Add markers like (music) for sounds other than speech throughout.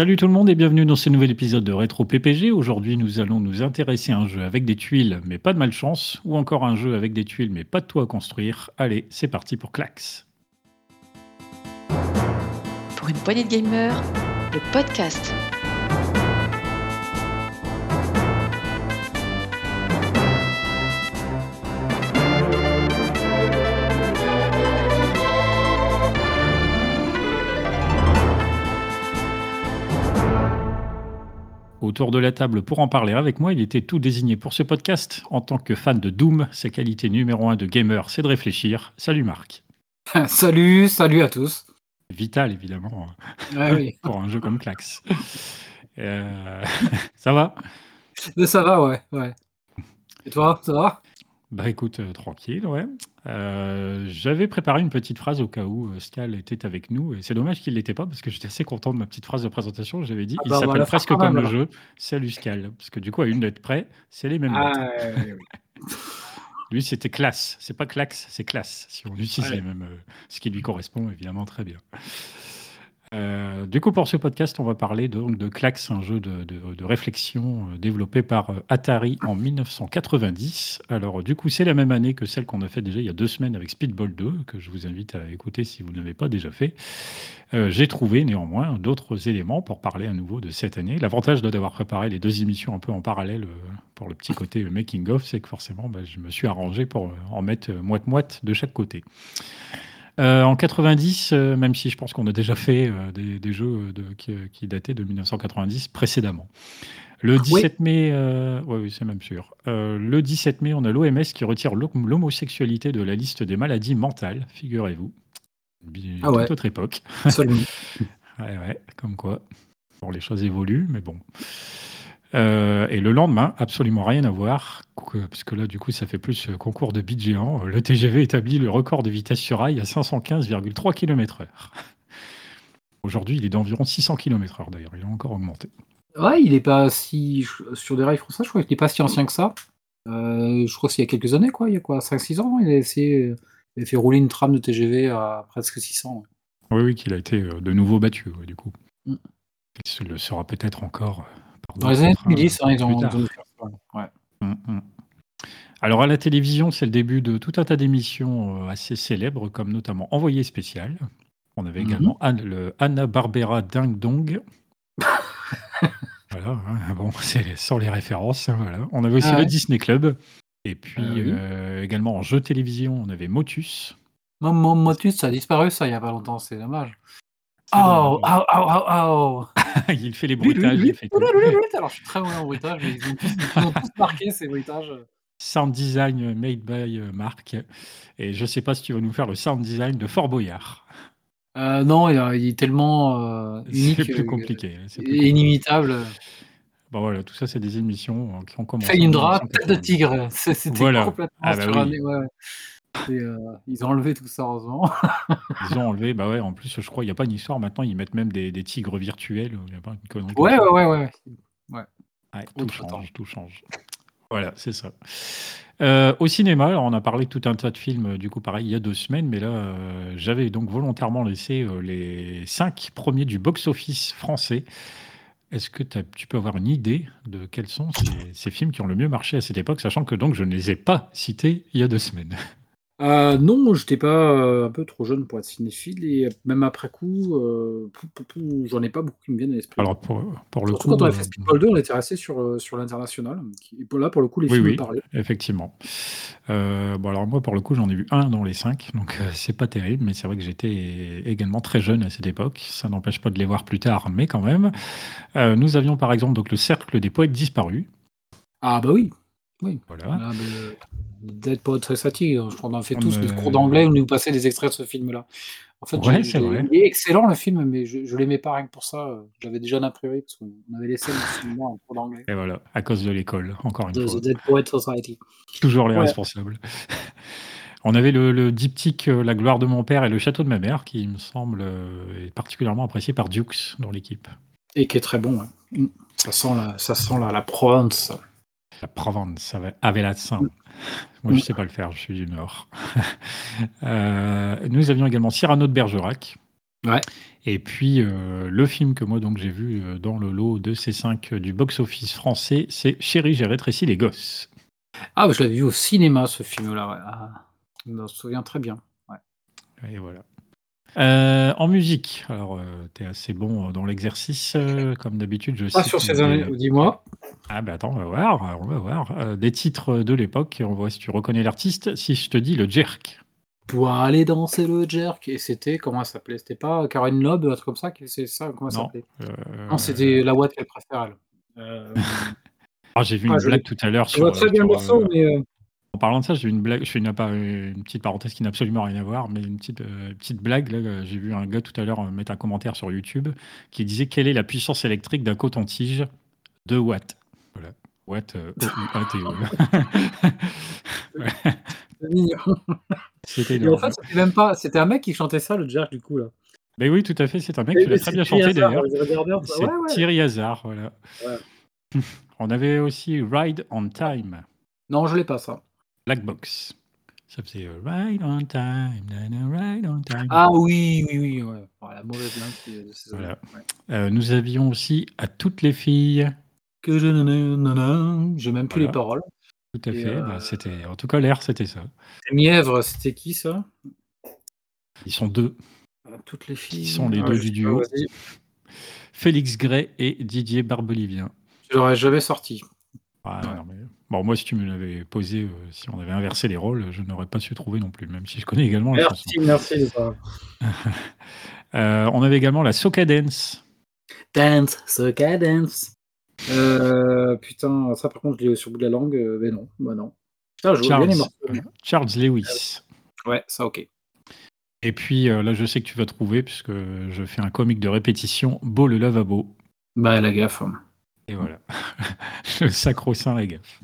Salut tout le monde et bienvenue dans ce nouvel épisode de Rétro PPG. Aujourd'hui, nous allons nous intéresser à un jeu avec des tuiles mais pas de malchance, ou encore un jeu avec des tuiles mais pas de toit à construire. Allez, c'est parti pour Clax. Pour une poignée de gamers, le podcast. Autour de la table pour en parler avec moi, il était tout désigné pour ce podcast. En tant que fan de Doom, sa qualité numéro un de gamer, c'est de réfléchir. Salut Marc. (laughs) salut, salut à tous. Vital évidemment Ah oui. (laughs) pour un jeu comme Clax. Euh, (laughs) ça va? Ça va, ouais, ouais. Et toi, ça va? Bah écoute, euh, tranquille, ouais. Euh, J'avais préparé une petite phrase au cas où euh, Scal était avec nous, et c'est dommage qu'il l'était pas parce que j'étais assez content de ma petite phrase de présentation. J'avais dit, Ah il bah, on va s'appelle la faire presque quand comme même, le alors. jeu. Salut Scal, parce que du coup, à une lettre près, c'est les mêmes Ah, lettres. (laughs) Lui, c'était classe. C'est pas clax, c'est classe. Si on utilise Ouais. les mêmes, ce qui lui correspond évidemment très bien. Euh, du coup, pour ce podcast, on va parler donc de Clax, un jeu de, de- de réflexion euh, développé par euh, Atari en 1990. Alors, du coup, c'est la même année que celle qu'on a fait déjà il y a deux semaines avec Speedball 2, que je vous invite à écouter si vous ne l'avez pas déjà fait. J'ai trouvé néanmoins d'autres éléments pour parler à nouveau de cette année. L'avantage de- d'avoir préparé les deux émissions un peu en parallèle pour le petit côté making-of, c'est que forcément, bah, je me suis arrangé pour en mettre moite-moite de chaque côté. Euh, en 90, euh, même si je pense qu'on a déjà fait euh, des, des jeux de- qui, qui dataient de 1990 précédemment. Le 17 mai, euh, ouais, oui, c'est même sûr. Euh, le 17 mai, on a l'OMS qui retire l'ho- l'homosexualité de la liste des maladies mentales, figurez-vous. Ah ouais. Toute autre époque. Seulement. (laughs) Ouais, ouais, comme quoi. Bon, les choses évoluent, mais bon. Euh, et le lendemain, absolument rien à voir, parce que là, du coup, ça fait plus euh, concours de bits géant. Le TGV établit le record de vitesse sur rail à 515,3 km/h. (laughs) Aujourd'hui, il est d'environ 600 km/h d'ailleurs, il a encore augmenté. Ouais, il est pas si. Sur des rails français, je crois qu'il est pas si ancien que ça. Euh, je crois que c'est il y a quelques années, quoi. Il y a quoi 5-6 ans Il a, essayé, il a fait rouler une tram de TGV à presque 600. Oui, oui, qu'il a été euh, de nouveau battu, ouais, du coup. Mm. Il se le sera peut-être encore. Dans les années trains, 2010, hein, ils, ont. Ouais. Mm, mm. Alors à la télévision, c'est le début de tout un tas d'émissions euh, assez célèbres, comme notamment Envoyé spécial. On avait Mhm. également Anne- le Anna Barbera Ding Dong. (laughs) voilà, hein, bon, (laughs) c'est sans les références. hein, voilà. On avait aussi Ah le ouais. Disney Club. Et puis Ah oui. euh, également en jeu télévision, on avait Motus. Mon, mon Motus, ça a disparu, ça, il y a pas longtemps, c'est dommage. Oh, oh, oh, oh, oh (laughs) il fait les bruitages, il fait tout. Alors, je suis très mauvais en bruitage, mais ils ont tous, ils ont tous marqué ces bruitages. Sound design made by euh, Marc. Et je sais pas si tu vas nous faire le sound design de Fort Boyard. Euh, non, il, est tellement euh, unique C'est plus euh, compliqué. hein, c'est plus inimitable. Bon voilà, tout ça c'est des émissions euh, qui ont commencé. en Felindra, tête de 1990. tigre. (laughs) C'était Voilà. complètement Ah bah ouais, euh, ils ont enlevé tout ça, heureusement. Ils ont enlevé, bah ouais, en plus je crois il n'y a pas une histoire maintenant, ils mettent même des, des tigres virtuels, n'y a pas une connerie Ouais, ouais, ouais, ouais. Ouais, tout change, temps. tout change. Voilà, c'est ça. Euh, au cinéma, alors, on a parlé de tout un tas de films, euh, du coup pareil, il y a deux semaines, mais là euh, j'avais donc volontairement laissé les cinq premiers du box-office français. Est-ce que tu peux avoir une idée de quels sont ces, ces films qui ont le mieux marché à cette époque, sachant que donc je ne les ai pas cités il y a deux semaines? Euh, non, j'étais pas euh, un peu trop jeune pour être cinéphile et même après coup, euh, pou- pou- pou, j'en ai pas beaucoup qui me viennent à l'esprit. Alors pour, pour le Surtout coup, quand on a fait Speedball 2, on était resté sur, euh, sur l'international. Et là, pour le coup, les Oui, films oui. parlaient. Effectivement. Bon, alors moi, pour le coup, j'en ai vu un dans les cinq, donc c'est pas terrible, mais c'est vrai que j'étais également très jeune à cette époque. Ça n'empêche pas de les voir plus tard, mais quand même. Nous avions par exemple donc le Cercle des poètes disparus. Ah bah oui. Voilà. Ah, bah, Dead Poet Society, je crois qu'on en fait tous des euh, cours d'anglais où nous passaient des extraits de ce film-là. En fait, Ouais, c'est vrai. il est excellent le film, mais je, je l'aimais pas rien que pour ça. Je l'avais déjà a priori parce qu'on avait de cinéma en cours d'anglais. Et voilà, à cause de l'école, encore une fois. The Dead Poet Society. Toujours les Ouais. responsables. (laughs) On avait le, le diptyque euh, La gloire de mon père et le château de ma mère, qui il me semble euh, est particulièrement apprécié par Dukes dans l'équipe. Et qui est très bon. ouais. Mm. Ça sent la, ça sent la, la Provence. La Provence, avec l'accent. Moi, je Mm. sais pas le faire, je suis du Nord. (laughs) Euh, nous avions également Cyrano de Bergerac. Ouais. Et puis, euh, le film que moi donc j'ai vu euh, dans le lot de ces 5 du box-office français, c'est Chérie, j'ai rétréci les gosses. Ah, bah, je l'avais vu au cinéma, ce film-là. Ouais. Ah, je me souviens très bien. Ouais. Et voilà. Euh, en musique, alors tu es assez bon dans l'exercice, euh, comme d'habitude. Je Pas sais sur ces des- années, dis-moi. Ah bah attends, on va voir, on va voir. Euh, des titres de l'époque, on voit si tu reconnais l'artiste. Si je te dis le Jerk. Pour aller danser le jerk. Et c'était, comment ça s'appelait? C'était pas Karen Loeb, un truc comme ça C'est ça, comment ça s'appelait? Euh, Non, c'était la Watt qu'elle préfère, elle. Euh, (laughs) ah, j'ai vu Ah, une je blague tout à l'heure je sur. vois très euh, bien le morceau, euh, mais. En parlant de ça, j'ai une blague. Je fais une, petite parenthèse qui n'a absolument rien à voir, mais une petite, euh, petite blague. Là, euh, j'ai vu un gars tout à l'heure euh, mettre un commentaire sur YouTube qui disait quelle est la puissance électrique d'un coton-tige de watts? Voilà. Watt, euh, (laughs) mignon. C'était en fait, c'était même pas. C'était un mec qui chantait ça, le jerk, du coup, là. Mais oui, tout à fait. C'est un mec qui l'a très bien chanté d'ailleurs. C'est Ouais, ouais. Thierry Hazard, voilà. Ouais. (laughs) On avait aussi Ride on Time, Non, je l'ai pas, ça. Black Box. Ça faisait euh, Ride on Time, on Time. Ah oui, oui, oui. Ouais. Oh, la mauvaise langue de ces Voilà. années. Ouais. Euh, nous avions aussi à toutes les filles. Que je nanana, j'ai même plus Voilà. les paroles. Tout à Et, fait. euh, bah, c'était, en tout cas, l'air, c'était ça. Mièvre, c'était qui ça? Ils sont deux. Ah, Toutes les filles. sont les Ah, deux du duo. Félix Gray et Didier Barbelivien. Je l'aurais jamais sorti. Ah, Ouais. non, mais- Bon, moi, si tu me l'avais posé, euh, si on avait inversé les rôles, je n'aurais pas su trouver non plus, même si je connais également la chanson. Merci, merci ça. (laughs) Euh, on avait également la Soca Dance. Dance, soca dance. Euh, putain, ça par contre, je l'ai sur le bout de la langue, euh, mais non, bah non. Putain, je vois bien les Charles, morceaux. Charles Lewis. Ouais, ça ok. Et puis euh, là, je sais que tu vas trouver, puisque je fais un comique de répétition, Beau le lavabo. Bah la gaffe. Et voilà. (laughs) le sacro-saint la gaffe.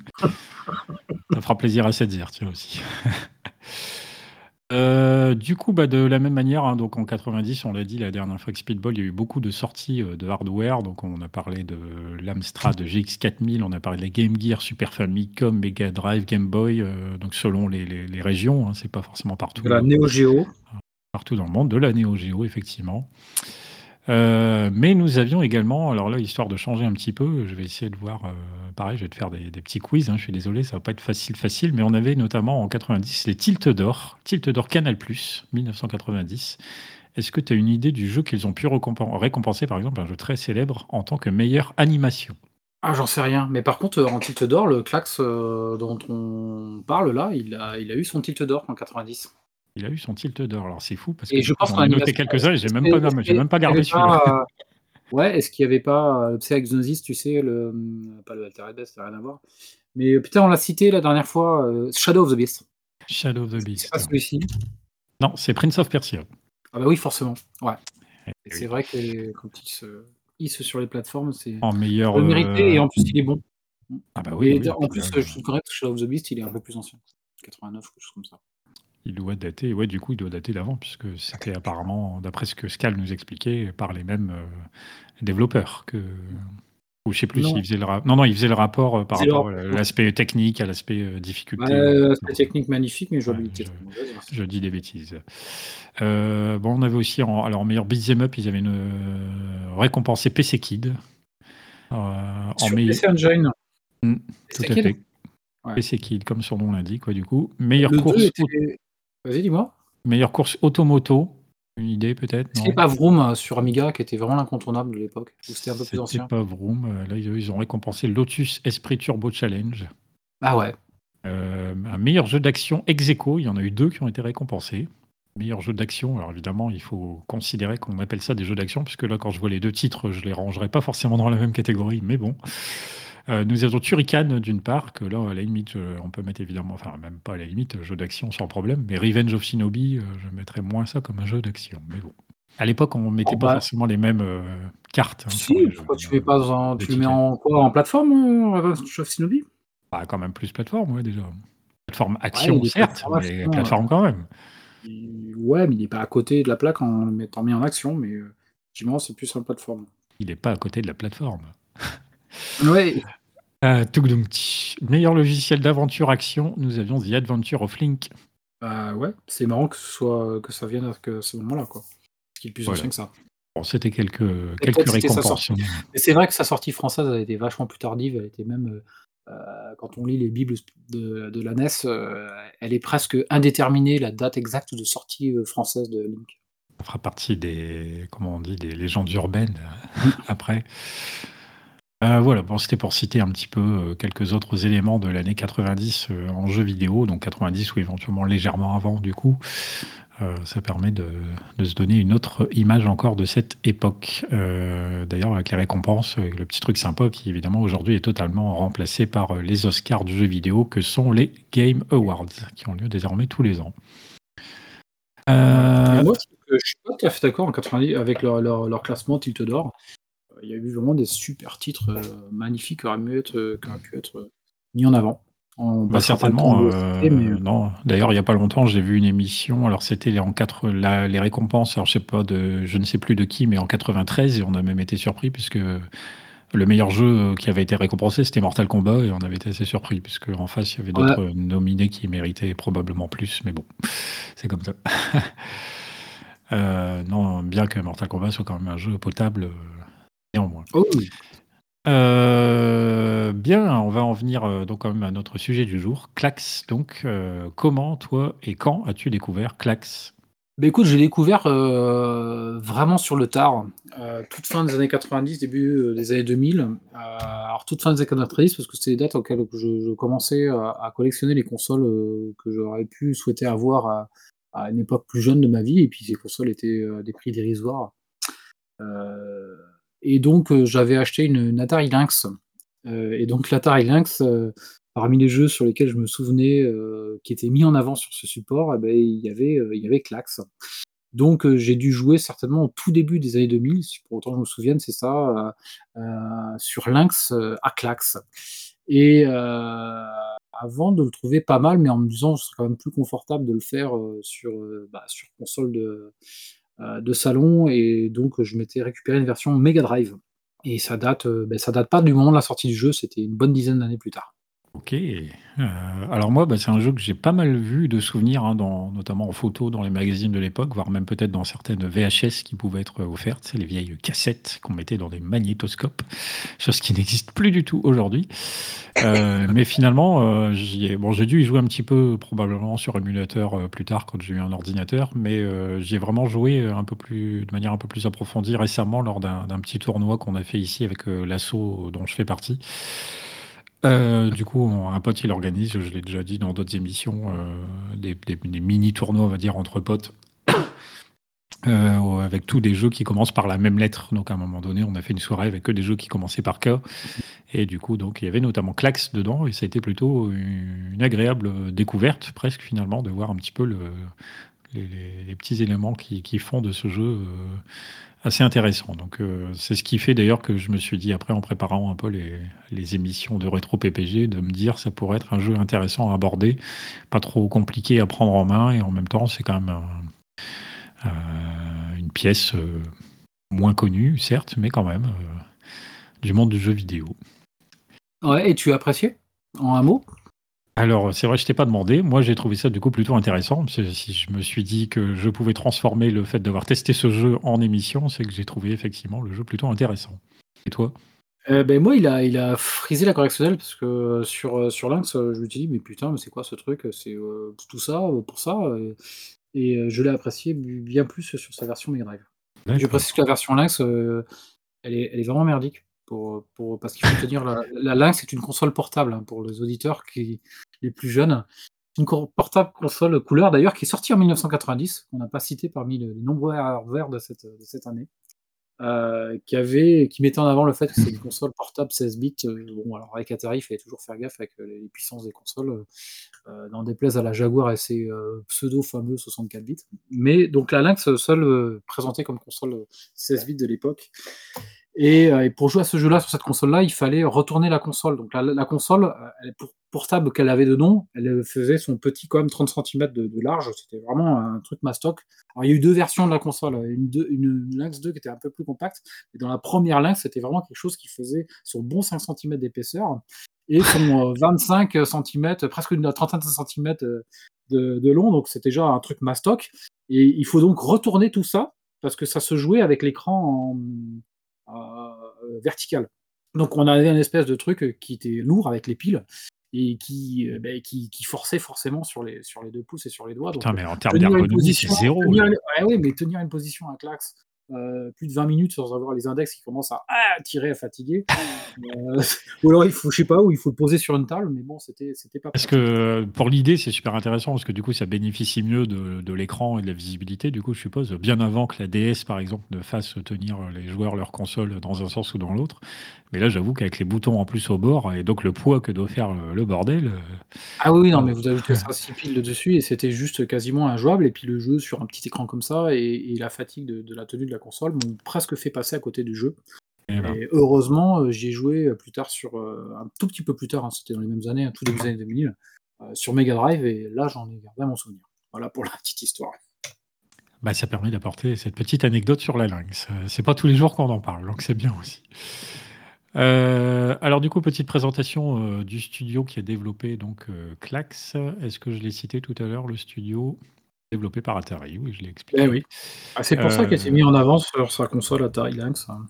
Ça fera plaisir à Setzer, tiens aussi. (laughs) Euh, du coup, bah, de la même manière, hein, donc en 90, on l'a dit la dernière fois que Speedball, il y a eu beaucoup de sorties euh, de hardware. Donc, on a parlé de l'Amstrad de GX4000, on a parlé de la Game Gear, Super Famicom, Mega Drive, Game Boy. euh, donc, selon les, les- les régions, hein, c'est pas forcément partout De la Neo Geo. partout dans le monde, de la Neo Geo, effectivement. Euh, mais nous avions également, alors là, histoire de changer un petit peu, je vais essayer de voir, euh, pareil, je vais te faire des, petits quiz, hein, je suis désolé, ça va pas être facile, facile, mais on avait notamment en 90 les Tilt d'or, Tilt d'or Canal+, 1990. Est-ce que tu as une idée du jeu qu'ils ont pu récompen- récompenser, par exemple, un jeu très célèbre en tant que meilleure animation? Ah, j'en sais rien. Mais par contre, euh, en tilt d'or, le euh, dont on parle là, il a, il a eu son tilt d'or en 90. Il a eu son Tilt d'or, alors c'est fou, parce Et que je du coup, pense qu'en ai noté quelques-uns et j'ai même pas, j'ai même pas gardé celui-là. euh, Ouais, est-ce qu'il n'y avait pas, euh, tu sais, avec tu sais, le, hum, pas le Altered Beast, ça n'a rien à voir. Mais euh, putain, on l'a cité la dernière fois, euh, Shadow of the Beast. Shadow of the C'est Beast. pas celui-ci. Non, c'est Prince of Persia. Ah bah oui, forcément. Ouais. Eh Et oui. c'est vrai que quand il se hisse sur les plateformes, c'est En meilleur. le mérité euh, et en plus il est bon. Ah bah oui, et oui, en plus, euh, je suis correct, Shadow of the Beast, il est un peu plus ancien. 89, quelque chose comme ça. Il doit dater, ouais, du coup, il doit dater d'avant, puisque c'était apparemment, d'après ce que Scal nous expliquait, par les mêmes euh, développeurs que. Ou je sais plus s'il faisait le rapport. Non, non, il faisait le rapport euh, par rapport à l'aspect technique, à l'aspect euh, difficulté. Ouais, c'est technique magnifique, mais jouabilité je- hein. Je dis des bêtises. Bon, on avait aussi, en, alors, meilleur beat'em up, ils avaient une, euh, récompensé PC Kid. En meilleur. PC Engine. Mm, C'est Tout à fait. Ouais. PC Kid, comme son nom l'indique, quoi, du coup. Meilleure Le course, 2 était... Vas-y, dis-moi. meilleure course automoto. Une idée peut-être a pas Vroom euh, sur Amiga qui était vraiment l'incontournable de l'époque c'était un peu plus C'était ancien pas Vroom. Euh, Là, ils ils ont récompensé Lotus Esprit Turbo Challenge. Ah ouais. Euh, un meilleur jeu d'action ex aequo. Il y en a eu deux qui ont été récompensés. Meilleur jeu d'action. Alors évidemment, il faut considérer qu'on appelle ça des jeux d'action, puisque là, quand je vois les deux titres, je les rangerai pas forcément dans la même catégorie, mais bon. Euh, nous avons Turrican d'une part, que là, à la limite, euh, on peut mettre évidemment, enfin, même pas à la limite, jeu d'action sans problème, mais Revenge of Shinobi, euh, je mettrais moins ça comme un jeu d'action, mais bon. À l'époque, on mettait Oh, pas bah. forcément les mêmes euh, cartes. hein, sur Si, jeux. pourquoi tu mets pas en... Tu le mets en quoi En plateforme, euh, Revenge of Shinobi? Bah, quand même plus plateforme, ouais, déjà. Plateforme action, certes, mais plateforme quand même. Ouais, mais il n'est pas à côté de la plaque en le mettant mis en action, mais effectivement, c'est plus en plateforme. Il n'est pas à côté de la plateforme. Ouais, (laughs) Euh. Meilleur logiciel d'aventure action, nous avions The Adventure of Link. bah ouais, c'est marrant que ce soit que ça vienne à ce moment-là, quoi. Qui est plus Voilà. ancien que ça. Bon, c'était quelques, quelques récompenses. c'est vrai que sa sortie française a été vachement plus tardive. Elle était même, euh, euh, quand on lit les bibles de, de la NES, euh, elle est presque indéterminée, la date exacte de sortie française de Link. Ça fera partie des, comment on dit, des légendes urbaines (laughs) après. Euh, voilà, c'était pour citer un petit peu euh, quelques autres éléments de l'année 90 euh, en jeu vidéo, donc 90 ou éventuellement légèrement avant du coup. Ça permet de, se donner une autre image encore de cette époque. D'ailleurs, avec les récompenses, le petit truc sympa qui évidemment aujourd'hui est totalement remplacé par les Oscars du jeu vidéo que sont les Game Awards, qui ont lieu désormais tous les ans. Moi, je suis pas tout à fait d'accord en 90 avec leur, classement Tilt. Il y a eu vraiment des super titres euh, magnifiques qui auraient, mieux être, euh, qui auraient pu être euh, mis en avant. On Bah, certainement. euh, mais, non. D'ailleurs, il n'y a pas longtemps, j'ai vu une émission. Alors, c'était en quatre, la- les récompenses. Alors, je sais pas de, je ne sais plus de qui, mais en 93, et on a même été surpris puisque le meilleur jeu qui avait été récompensé, c'était Mortal Kombat, et on avait été assez surpris puisque en face, il y avait d'autres nominés qui méritaient probablement plus, mais bon, (laughs) c'est comme ça. (laughs) Euh, non, bien que Mortal Kombat soit quand même un jeu potable, néanmoins. oh. Euh, bien, on va en venir euh, donc quand même à notre sujet du jour, Clax. Donc, euh, comment, toi et quand as-tu découvert Clax? Bah, écoute, j'ai découvert vraiment sur le tard, toute fin des années 90, début des années 2000. Euh, alors, toute fin des années 90, parce que c'était les dates auxquelles je, je commençais à, collectionner les consoles que j'aurais pu souhaiter avoir à, à une époque plus jeune de ma vie. Et puis, ces consoles étaient à des prix dérisoires. Euh, et donc, euh, j'avais acheté une, une Atari Lynx. Euh, et donc, l'Atari Lynx, euh, parmi les jeux sur lesquels je me souvenais qui étaient mis en avant sur ce support, eh ben, il y avait, il y avait Clax. Donc, j'ai dû jouer certainement au tout début des années 2000, si pour autant je me souvienne, c'est ça, sur Lynx à Clax. Et avant de le trouver pas mal, mais en me disant que ce serait quand même plus confortable de le faire sur, bah, sur console de, de salon, et donc je m'étais récupéré une version Mega Drive. Et ça date, euh, ben, ça date pas du moment de la sortie du jeu, c'était une bonne dizaine d'années plus tard. Ok. Euh, alors moi, bah, c'est un jeu que j'ai pas mal vu de souvenirs, hein, dans, notamment en photo dans les magazines de l'époque, voire même peut-être dans certaines VHS qui pouvaient être offertes. C'est les vieilles cassettes qu'on mettait dans des magnétoscopes, (laughs) chose qui n'existe plus du tout aujourd'hui. Euh, (laughs) mais finalement, euh, j'y ai, bon, j'ai dû y jouer un petit peu probablement sur émulateur euh, plus tard quand j'ai eu un ordinateur, mais euh, j'y ai vraiment joué un peu plus, de manière un peu plus approfondie récemment lors d'un d'un petit tournoi qu'on a fait ici avec euh, l'assaut dont je fais partie. Euh, du coup, un pote, il organise, je l'ai déjà dit dans d'autres émissions, euh, des, mini-tournois, on va dire, entre potes, (coughs) euh, avec tous des jeux qui commencent par la même lettre. Donc, à un moment donné, on a fait une soirée avec que des jeux qui commençaient par K. Et du coup, donc, il y avait notamment Clax dedans, et ça a été plutôt une, agréable découverte, presque finalement, de voir un petit peu le, les, petits éléments qui, font de ce jeu assez intéressant. Donc, euh, c'est ce qui fait d'ailleurs que je me suis dit, après, en préparant un peu les, les émissions de rétro PPG, de me dire ça pourrait être un jeu intéressant à aborder, pas trop compliqué à prendre en main, et en même temps, c'est quand même euh, une pièce euh, moins connue, certes, mais quand même du monde du jeu vidéo. Ouais, et tu as apprécié En un mot? Alors, c'est vrai, je t'ai pas demandé. Moi, j'ai trouvé ça du coup plutôt intéressant. parce que Si je me suis dit que je pouvais transformer le fait d'avoir testé ce jeu en émission, c'est que j'ai trouvé effectivement le jeu plutôt intéressant. Et toi? Euh, ben moi, il a, il a frisé la correctionnelle parce que euh, sur, euh, sur Lynx, je me suis dit, mais putain, mais c'est quoi ce truc? C'est euh, tout ça pour ça Et je l'ai apprécié bien plus sur sa version Mega Drive. Je précise que la version Lynx, euh, elle, est, elle est vraiment merdique. Parce qu'il faut tenir la, Lynx est une console portable hein, pour les auditeurs qui, les plus jeunes. Une portable console couleur d'ailleurs qui est sortie en 1990, qu'on n'a pas cité parmi les, nombreux hardware de cette, année. euh, qui avait, qui mettait en avant le fait que c'est une console portable 16 bits. euh, bon, alors avec Atari, il fallait toujours faire gaffe avec les puissances des consoles, euh, euh, n'en déplaise à la Jaguar et ses pseudo fameux 64 bits. Mais donc la Lynx seule présentée comme console euh, 16 bits de l'époque. Et, euh, et pour jouer à ce jeu-là sur cette console-là, il fallait retourner la console. Donc la, la console, euh, elle, pour, portable qu'elle avait de nom, elle faisait son petit quand même 30 cm de, de large. C'était vraiment un truc mastoc. Alors il y a eu deux versions de la console, une, deux- une Lynx 2 qui était un peu plus compacte, et dans la première Lynx, c'était vraiment quelque chose qui faisait son bon 5 cm d'épaisseur et son euh, 25 cm, presque une trentaine de centimètres euh, de, de long. Donc c'est déjà un truc mastoc. Et il faut donc retourner tout ça parce que ça se jouait avec l'écran en vertical. Donc on avait un espèce de truc qui était lourd avec les piles et qui, bah, qui, qui, forçait forcément sur les, sur les deux pouces et sur les doigts. Putain, mais en termes d'ergonomie, c'est zéro. Tenir, ouais, mais tenir une position à clax euh, plus de 20 minutes sans avoir les index qui commencent à, tirer, à fatiguer. Euh, (laughs) ou alors il faut, je sais pas, où il faut le poser sur une table, mais bon, c'était, c'était pas. Parce que pour l'idée, c'est super intéressant parce que du coup, ça bénéficie mieux de, de, l'écran et de la visibilité. Du coup, je suppose bien avant que la DS, par exemple, ne fasse tenir les joueurs leur console dans un sens ou dans l'autre. Mais là, j'avoue qu'avec les boutons en plus au bord et donc le poids que doit faire le, bordel. Euh, ah oui, non, mais vous ajoutez (laughs) ça 6 piles dessus et c'était juste quasiment injouable. Et puis le jeu sur un petit écran comme ça et, et la fatigue de, de la tenue de la console m'ont presque fait passer à côté du jeu. Et, ben. heureusement, euh, j'y ai joué plus tard sur euh, un tout petit peu plus tard, hein, c'était dans les mêmes années, un tout début des années 2000, euh, sur Mega Drive, et là j'en ai gardé mon souvenir. Voilà pour (laughs) la petite histoire. Bah, ça permet d'apporter cette petite anecdote sur la Lynx. C'est pas tous les jours qu'on en parle, donc c'est bien aussi. alors du coup, petite présentation du studio qui a développé donc Clax. Est-ce que je l'ai cité tout à l'heure, le studio? Développé par Atari, oui, je l'ai expliqué. Eh oui. Ah, c'est pour ça qu'il s'est mis en avant sur sa console Atari Lynx. Hein.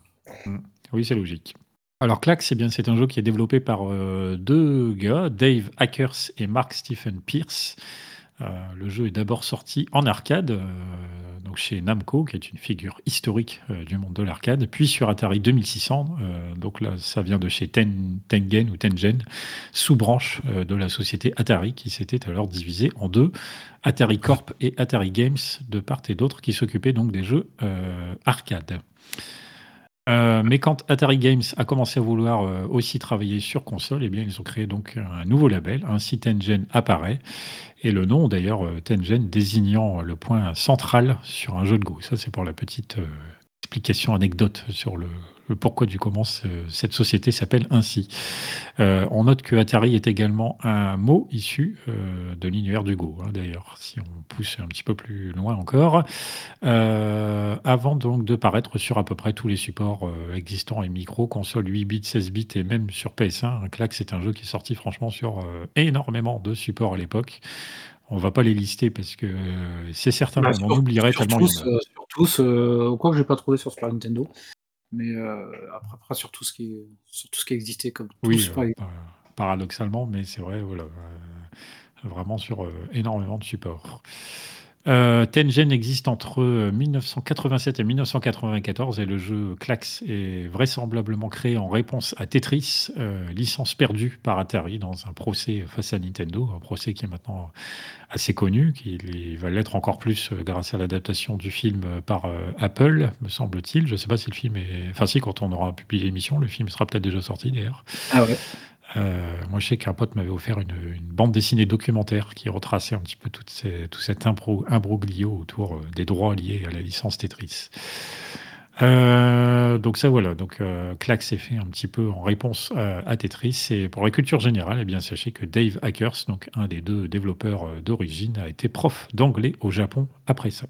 Mm. Oui, c'est logique. Alors Clack, c'est bien, c'est un jeu qui est développé par euh, deux gars, Dave Hackers et Mark Stephen Pierce. Euh, le jeu est d'abord sorti en arcade, euh, donc chez Namco, qui est une figure historique du monde de l'arcade, puis sur Atari 2600, donc là ça vient de chez Tengen ou Tengen, sous-branche de la société Atari, qui s'était alors divisée en deux, Atari Corp et Atari Games, de part et d'autre, qui s'occupaient donc des jeux arcade. Euh, mais quand Atari Games a commencé à vouloir euh, aussi travailler sur console, eh bien, ils ont créé donc un nouveau label. Ainsi, Tengen apparaît. Et le nom, d'ailleurs, euh, Tengen désignant le point central sur un jeu de Go. Ça, c'est pour la petite explication anecdote sur le, pourquoi du comment cette société s'appelle ainsi. Euh, on note que Atari est également un mot issu euh, de l'univers du Go, hein, d'ailleurs, si on pousse un petit peu plus loin encore, euh, avant donc de paraître sur à peu près tous les supports existants et micro, console 8 bits, 16 bits et même sur PS1. Un claque, c'est un jeu qui est sorti franchement sur énormément de supports à l'époque. On va pas les lister parce que c'est certain bah, qu'on oublierait tellement. Tous, il y en a. sur tous, quoi que j'ai pas trouvé sur Super Nintendo mais euh, après, sur tout ce qui sur tout ce qui existait comme oui, euh, paradoxalement, mais c'est vrai, voilà, euh, vraiment sur énormément de supports. Euh, Tengen existe entre 1987 et 1994 et le jeu Clax est vraisemblablement créé en réponse à Tetris, licence perdue par Atari dans un procès face à Nintendo, un procès qui est maintenant assez connu, qui va l'être encore plus grâce à l'adaptation du film par Apple, me semble-t-il. Je ne sais pas si le film est... Enfin si, quand on aura publié l'émission, le film sera peut-être déjà sorti d'ailleurs. Ah ouais. Euh, moi, je sais qu'un pote m'avait offert une, bande dessinée documentaire qui retraçait un petit peu tout cet imbroglio autour euh, des droits liés à la licence Tetris. Euh, donc ça voilà, donc euh, Clack s'est fait un petit peu en réponse à, Tetris. Et pour la culture générale, eh bien sachez que Dave Hackers, donc un des deux développeurs d'origine, a été prof d'anglais au Japon après ça.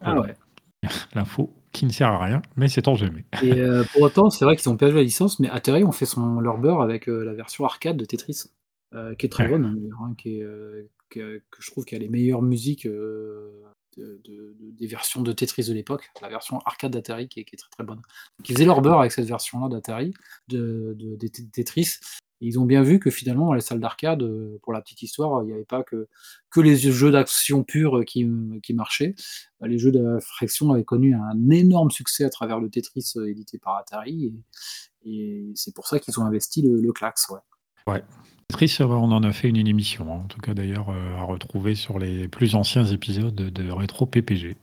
Ah ouais. (laughs) L'info qui ne sert à rien, mais c'est en jamais. Et euh, pour autant, c'est vrai qu'ils ont perdu la licence, mais Atari ont fait son, leur beurre avec euh, la version arcade de Tetris, euh, qui est très bonne, hein, hein qui est, que, je trouve qu'il a les meilleures musiques des versions de Tetris de l'époque, la version arcade d'Atari qui, qui, est très très bonne. Donc, ils faisaient leur beurre avec cette version-là d'Atari, de, de, Tetris, ils ont bien vu que finalement, dans les salles d'arcade, euh, pour la petite histoire, il n'y avait pas que, que les jeux d'action purs qui, qui, marchaient. Les jeux d'action avaient connu un énorme succès à travers le Tetris euh, édité par Atari. Et, c'est pour ça qu'ils ont investi le, le Clax. Ouais. Tetris, on en a fait une émission, hein. en tout cas d'ailleurs euh, à retrouver sur les plus anciens épisodes de Rétro PPG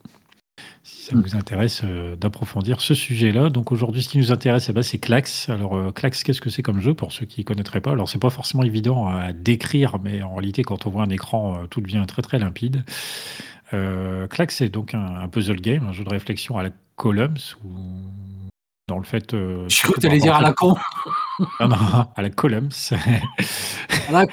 si ça vous intéresse euh, d'approfondir ce sujet-là. Donc aujourd'hui, ce qui nous intéresse, eh ben, c'est Clax. Alors euh, Clax, qu'est-ce que c'est comme jeu pour ceux qui ne connaîtraient pas? Alors c'est pas forcément évident à décrire, mais en réalité, quand on voit un écran, euh, tout devient très très limpide. Clax, c'est donc un, puzzle game, un jeu de réflexion à la Columns, dans le fait. Je crois que tu allais dire à la con. à la Columns. à la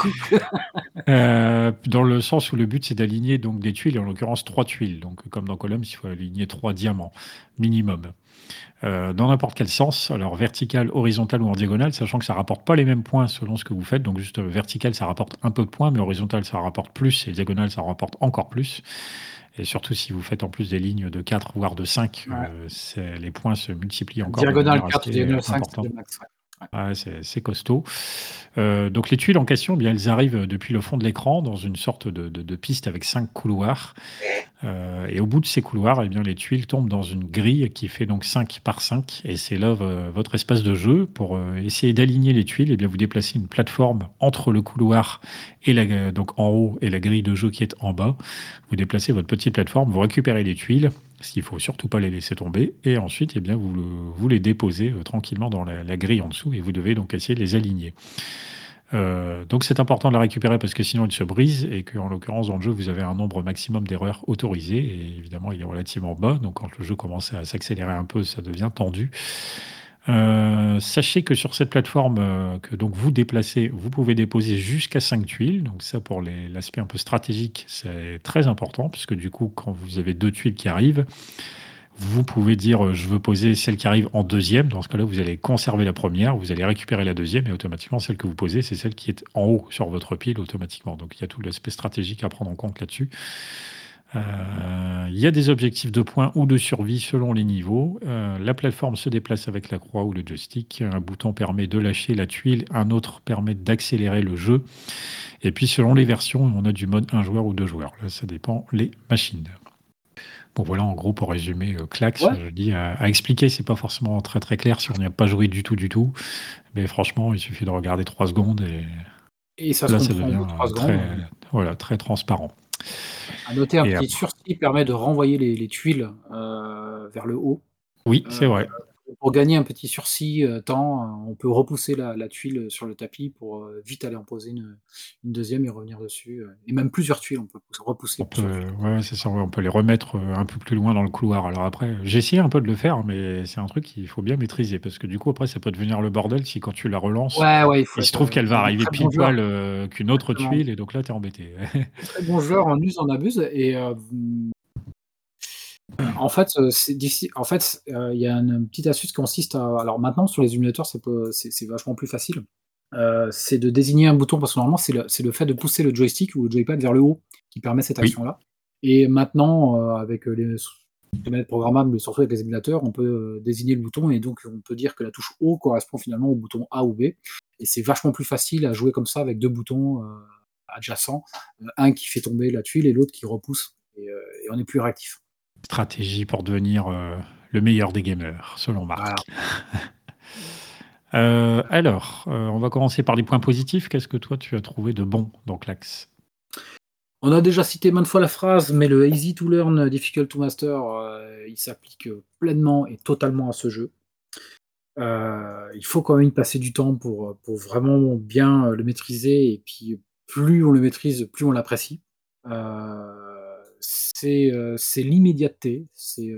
euh, dans le sens où le but c'est d'aligner donc des tuiles, en l'occurrence trois tuiles. Donc comme dans Columns, il faut aligner trois diamants minimum. Euh, dans n'importe quel sens, alors vertical, horizontal ou en diagonale, sachant que ça rapporte pas les mêmes points selon ce que vous faites. Donc juste vertical, ça rapporte un peu de points, mais horizontal, ça rapporte plus, et diagonale, ça rapporte encore plus. Et surtout si vous faites en plus des lignes de 4 voire de 5, les points se multiplient encore. Diagonale 4, diagonale 5, c'est max. Ah, c'est costaud. Euh, donc les tuiles en question, eh bien, elles arrivent depuis le fond de l'écran dans une sorte de, piste avec cinq couloirs. Euh, et au bout de ces couloirs, eh bien, les tuiles tombent dans une grille qui fait donc 5 par 5. Et c'est là euh, votre espace de jeu. Pour essayer d'aligner les tuiles, eh bien, vous déplacez une plateforme entre le couloir et la, donc en haut et la grille de jeu qui est en bas. Vous déplacez votre petite plateforme, vous récupérez les tuiles parce qu'il faut surtout pas les laisser tomber. Et ensuite, eh bien, vous, les déposez euh, tranquillement dans la, grille en dessous et vous devez donc essayer de les aligner. Euh, donc c'est important de la récupérer parce que sinon il se brise et qu'en l'occurrence dans le jeu vous avez un nombre maximum d'erreurs autorisées et évidemment il est relativement bas donc quand le jeu commence à s'accélérer un peu ça devient tendu. Euh, sachez que sur cette plateforme euh, que donc vous déplacez, vous pouvez déposer jusqu'à 5 tuiles. Donc ça, pour l'aspect un peu stratégique, c'est très important, puisque du coup, quand vous avez deux tuiles qui arrivent, vous pouvez dire euh, je veux poser celle qui arrive en deuxième. Dans ce cas-là, vous allez conserver la première, vous allez récupérer la deuxième, et automatiquement, celle que vous posez, c'est celle qui est en haut sur votre pile automatiquement. Donc il y a tout l'aspect stratégique à prendre en compte là-dessus. Euh, il y a des objectifs de points ou de survie selon les niveaux. Euh, la plateforme se déplace avec la croix ou le joystick. Un bouton permet de lâcher la tuile, un autre permet d'accélérer le jeu. Et puis selon les versions, on a du mode un joueur ou deux joueurs. Là, ça dépend les machines. Bon voilà, en gros, pour résumer, euh, Clax, je dis, à, expliquer, c'est pas forcément très très clair si on n'y a pas joué du tout, du tout. Mais franchement, il suffit de regarder trois secondes et, et ça, là, ça devient très, voilà, très transparent. À noter, un petit sursis permet de renvoyer les, tuiles euh, vers le haut. Oui, c'est vrai. Pour gagner un petit sursis euh, temps, euh, on peut repousser la, tuile sur le tapis pour euh, vite aller en poser une, deuxième et revenir dessus. et même plusieurs tuiles, on peut repousser. On peut, ouais, c'est ça, on peut les remettre un peu plus loin dans le couloir. Alors après, j'ai essayé un peu de le faire, mais c'est un truc qu'il faut bien maîtriser parce que du coup, après, ça peut devenir le bordel si quand tu la relances, il, se trouve qu'elle va arriver pile poil qu'une autre tuile et donc là, tu es embêté. très bon joueur en use, en abuse et en fait, euh, En fait, euh, il y a une petite astuce qui consiste à. Alors maintenant, sur les émulateurs, c'est vachement plus facile. Euh, c'est de désigner un bouton parce que normalement, c'est le, fait de pousser le joystick ou le joypad vers le haut qui permet cette action-là. Et maintenant, avec les, manettes programmables, mais surtout avec les émulateurs, on peut désigner le bouton et donc on peut dire que la touche haut correspond finalement au bouton A ou B. Et c'est vachement plus facile à jouer comme ça avec deux boutons adjacents, un qui fait tomber la tuile et l'autre qui repousse. et on est plus réactif. Stratégie pour devenir euh, le meilleur des gamers, selon Marc. (laughs) Euh, alors, euh, on va commencer par les points positifs. Qu'est-ce que toi tu as trouvé de bon dans Clax? On a déjà cité maintes fois la phrase, mais le easy to learn, difficult to master, il s'applique pleinement et totalement à ce jeu. il faut quand même y passer du temps pour, pour vraiment bien le maîtriser, et puis plus on le maîtrise, plus on l'apprécie. Euh, c'est l'immédiateté, c'est euh,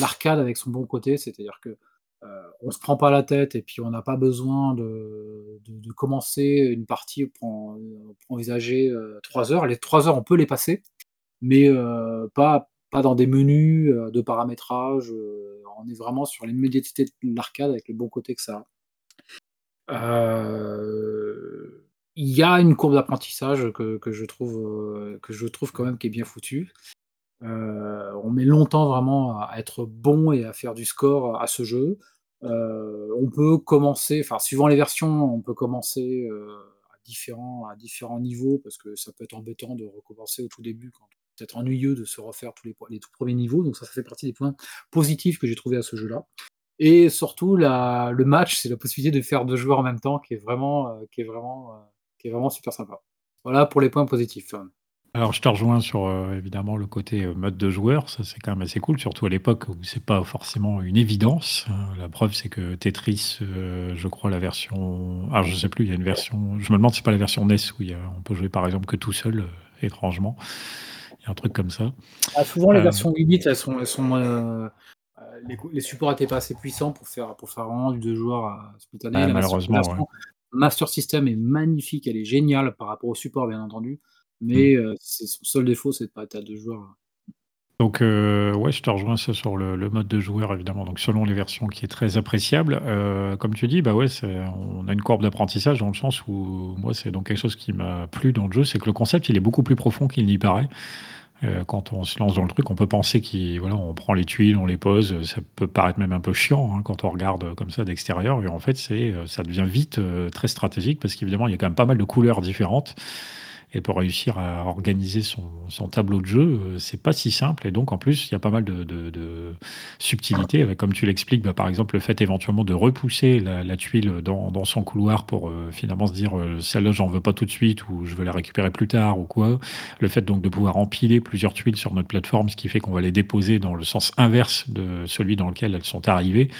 l'arcade avec son bon côté, c'est-à-dire que euh, on se prend pas la tête et puis on n'a pas besoin de, commencer une partie pour, envisager trois heures. Les trois heures, on peut les passer, mais pas, dans des menus de paramétrage. on est vraiment sur l'immédiateté de l'arcade avec le bon côté que ça a. il y a une courbe d'apprentissage que, je trouve, que je trouve quand même qui est bien foutue. Euh, on met longtemps vraiment à être bon et à faire du score à ce jeu. Euh, on peut commencer, enfin suivant les versions, on peut commencer euh, à, différents, à différents niveaux parce que ça peut être embêtant de recommencer au tout début quand c'est ennuyeux de se refaire tous les, les, tout premiers niveaux. Donc ça, ça fait partie des points positifs que j'ai trouvé à ce jeu-là. Et surtout, le match, c'est la possibilité de faire deux joueurs en même temps, qui est vraiment, qui est vraiment, qui est vraiment super sympa. Voilà pour les points positifs. Alors, je te rejoins sur euh, évidemment le côté euh, mode de joueur, ça c'est quand même assez cool, surtout à l'époque où c'est pas forcément une évidence. Hein. La preuve, c'est que Tetris, euh, je crois la version, alors je sais plus, il y a une version, je me demande si c'est pas la version NES où il y a- on peut jouer par exemple que tout seul, étrangement. Il y a un truc comme ça. Ah, souvent, les versions limite, elles sont, elles sont les, supports n'étaient pas assez puissants pour faire, pour faire vraiment du deux joueurs spontané. malheureusement, Master System est magnifique, elle est géniale par rapport au support, bien entendu mais mmh. son seul défaut, c'est de pas être à deux joueurs. Donc, ouais, je te rejoins sur le, mode de joueur, évidemment. Donc, selon les versions, qui est très appréciable. comme tu dis, bah ouais, on a une courbe d'apprentissage dans le sens où moi, c'est donc quelque chose qui m'a plu dans le jeu, c'est que le concept, il est beaucoup plus profond qu'il n'y paraît. Euh, quand on se lance dans le truc, on peut penser qu'on voilà, on prend les tuiles, on les pose, ça peut paraître même un peu chiant hein, quand on regarde comme ça d'extérieur, et en fait, c'est, ça devient vite très stratégique parce qu'évidemment, il y a quand même pas mal de couleurs différentes. Et pour réussir à organiser son, son tableau de jeu, euh, c'est pas si simple. Et donc, en plus, il y a pas mal de, de, de subtilités. Avec, comme tu l'expliques, bah, par exemple, le fait éventuellement de repousser la, la tuile dans, dans, son couloir pour euh, finalement se dire euh, celle-là, j'en veux pas tout de suite ou je veux la récupérer plus tard ou quoi. Le fait donc de pouvoir empiler plusieurs tuiles sur notre plateforme, ce qui fait qu'on va les déposer dans le sens inverse de celui dans lequel elles sont arrivées.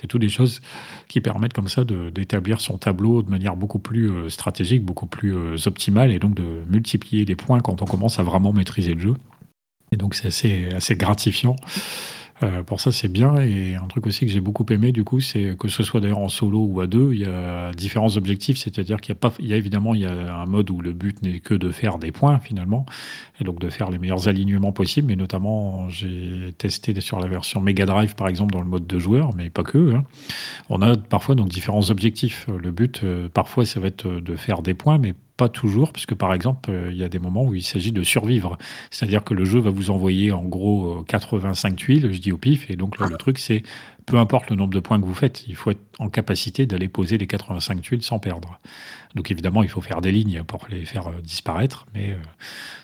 C'est tout des choses qui permettent comme ça d'établir son tableau de manière beaucoup plus stratégique, beaucoup plus optimale et donc de multiplier les points quand on commence à vraiment maîtriser le jeu. Et donc c'est assez, gratifiant. Euh, pour ça, c'est bien. Et un truc aussi que j'ai beaucoup aimé, du coup, c'est que ce soit d'ailleurs en solo ou à deux, il y a différents objectifs. C'est-à-dire qu'il y a pas, il y a évidemment, il y a un mode où le but n'est que de faire des points finalement, et donc de faire les meilleurs alignements possibles. Mais notamment, j'ai testé sur la version Mega Drive, par exemple, dans le mode de joueur, mais pas que. Hein. On a parfois donc différents objectifs. Le but, euh, parfois, ça va être de faire des points, mais pas toujours, puisque par exemple, euh, il y a des moments où il s'agit de survivre. C'est-à-dire que le jeu va vous envoyer en gros 85 tuiles, je dis au pif, et donc le truc, c'est peu importe le nombre de points que vous faites, il faut être en capacité d'aller poser les 85 tuiles sans perdre. Donc évidemment, il faut faire des lignes pour les faire euh, disparaître, mais euh,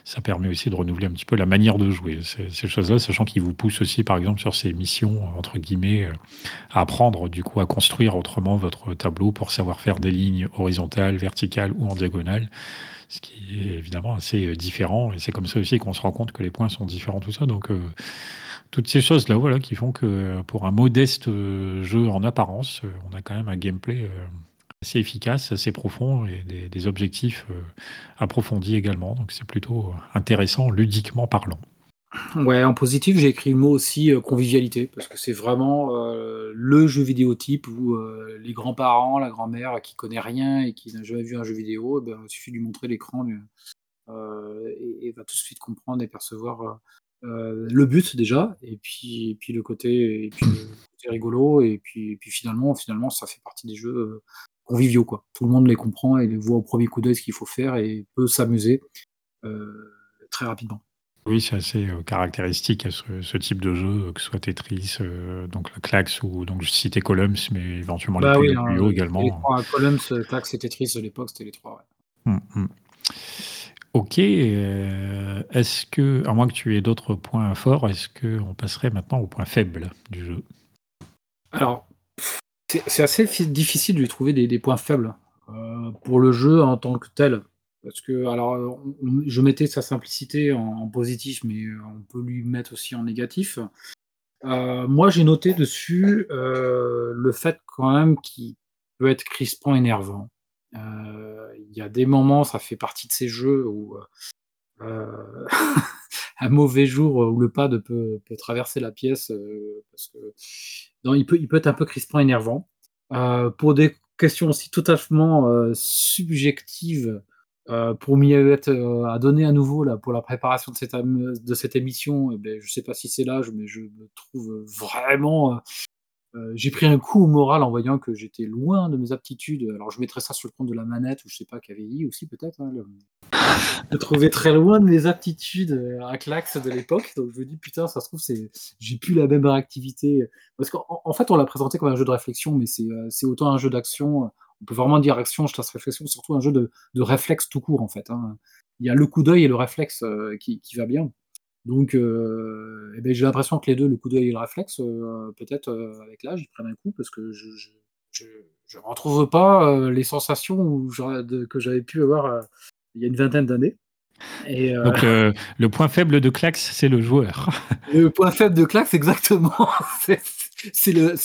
ça permet aussi de renouveler un petit peu la manière de jouer. Ces, choses-là, sachant qu'ils vous poussent aussi, par exemple, sur ces missions, entre guillemets, euh, à apprendre du coup à construire autrement votre tableau pour savoir faire des lignes horizontales, verticales ou en diagonale ce qui est évidemment assez différent. Et c'est comme ça aussi qu'on se rend compte que les points sont différents, tout ça. Donc, toutes ces choses-là voilà, qui font que pour un modeste jeu en apparence, on a quand même un gameplay assez efficace, assez profond et des, objectifs approfondis également. Donc c'est plutôt intéressant, ludiquement parlant. Ouais, en positif, j'ai écrit le mot aussi convivialité, parce que c'est vraiment le jeu vidéo type où les grands-parents, la grand-mère qui connaît rien et qui n'a jamais vu un jeu vidéo, eh ben, il suffit de lui montrer l'écran et, va tout de suite comprendre et percevoir euh, le but déjà, et puis, le côté, et puis rigolo, et puis, finalement, finalement, ça fait partie des jeux euh, conviviaux. Quoi. Tout le monde les comprend et les voit au premier coup d'œil ce qu'il faut faire et peut s'amuser euh, très rapidement. Oui, c'est assez caractéristique à ce, type de jeu, que ce soit Tetris, donc le Clax ou donc je citais Columns, mais éventuellement bah les plus, hein, également. Les trois, Columns, Clax et Tetris de l'époque, c'était les trois. Ouais. Hum, hum. Ok. Euh, est-ce que, à moins que tu aies d'autres points forts, est-ce qu'on passerait maintenant au point faible du jeu? Alors, c'est assez difficile de trouver des, points faibles euh, pour le jeu en tant que tel. Parce que, alors, je mettais sa simplicité en, positif, mais on peut lui mettre aussi en négatif. Euh, moi, j'ai noté dessus le fait quand même qu'il peut être crispant, énervant. Euh, il y a des moments, ça fait partie de ces jeux où euh, euh, (laughs) un mauvais jour où le pad peut, traverser la pièce parce que non, il, peut, être un peu crispant, énervant. pour des questions aussi totalement subjectives, pour m'y être à donner à nouveau là, pour la préparation de cette, de cette émission, eh ben, je ne sais pas si c'est l'âge, mais je me trouve vraiment euh, j'ai pris un coup au moral en voyant que j'étais loin de mes aptitudes. Alors je mettrais ça sur le compte de la manette ou je sais pas, KVI aussi peut-être. Hein, Je me trouvais très loin de mes aptitudes euh, à Clax de l'époque. Donc je me dis putain, ça se trouve c'est j'ai plus la même réactivité. Parce qu'en fait on l'a présenté comme un jeu de réflexion, mais c'est euh, autant un jeu d'action. On peut vraiment dire action, je tasse réflexion, surtout un jeu de, de réflexe tout court en fait. Hein. Il y a le coup d'œil et le réflexe qui, qui va bien. Donc, euh, eh ben, j'ai l'impression que les deux, le coup d'œil et le réflexe, euh, peut-être euh, avec l'âge, ils prennent un coup parce que je ne retrouve pas les sensations que j'avais pu avoir il y a une vingtaine d'années. Donc le point faible de Clax, c'est le joueur. (laughs) Le point faible de Clax, exactement. (laughs) c'est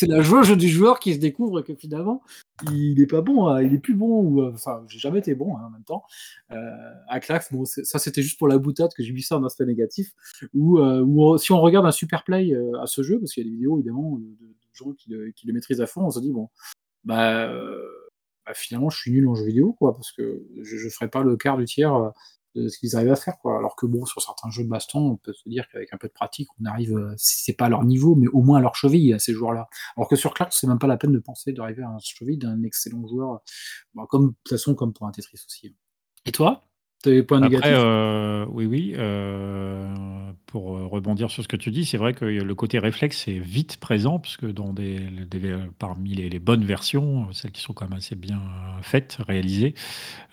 la jauge du joueur qui se découvre que finalement, il n'est pas bon, hein. il est plus bon. Ou, enfin, j'ai jamais été bon hein, en même temps. Euh, à Clax, bon, ça c'était juste pour la boutade que j'ai mis ça en aspect négatif. Ou, euh, si on regarde un super play euh, à ce jeu, parce qu'il y a des vidéos évidemment de, gens qui le, maîtrisent à fond, on se dit bon, bah, bah, finalement je suis nul en jeu vidéo, quoi, parce que je ne ferai pas le quart du tiers ce qu'ils arrivent à faire. Quoi. Alors que bon, sur certains jeux de baston, on peut se dire qu'avec un peu de pratique, on arrive, euh, si c'est pas à leur niveau, mais au moins à leur cheville à ces joueurs-là. Alors que sur Clark, c'est même pas la peine de penser d'arriver à un cheville d'un excellent joueur, comme de toute façon comme pour un Tetris aussi. Et toi? Tes points Après, négatifs euh, oui, oui. euh, pour rebondir sur ce que tu dis, c'est vrai que le côté réflexe est vite présent, parce que dans des, des- parmi les, les bonnes versions, celles qui sont quand même assez bien faites, réalisées,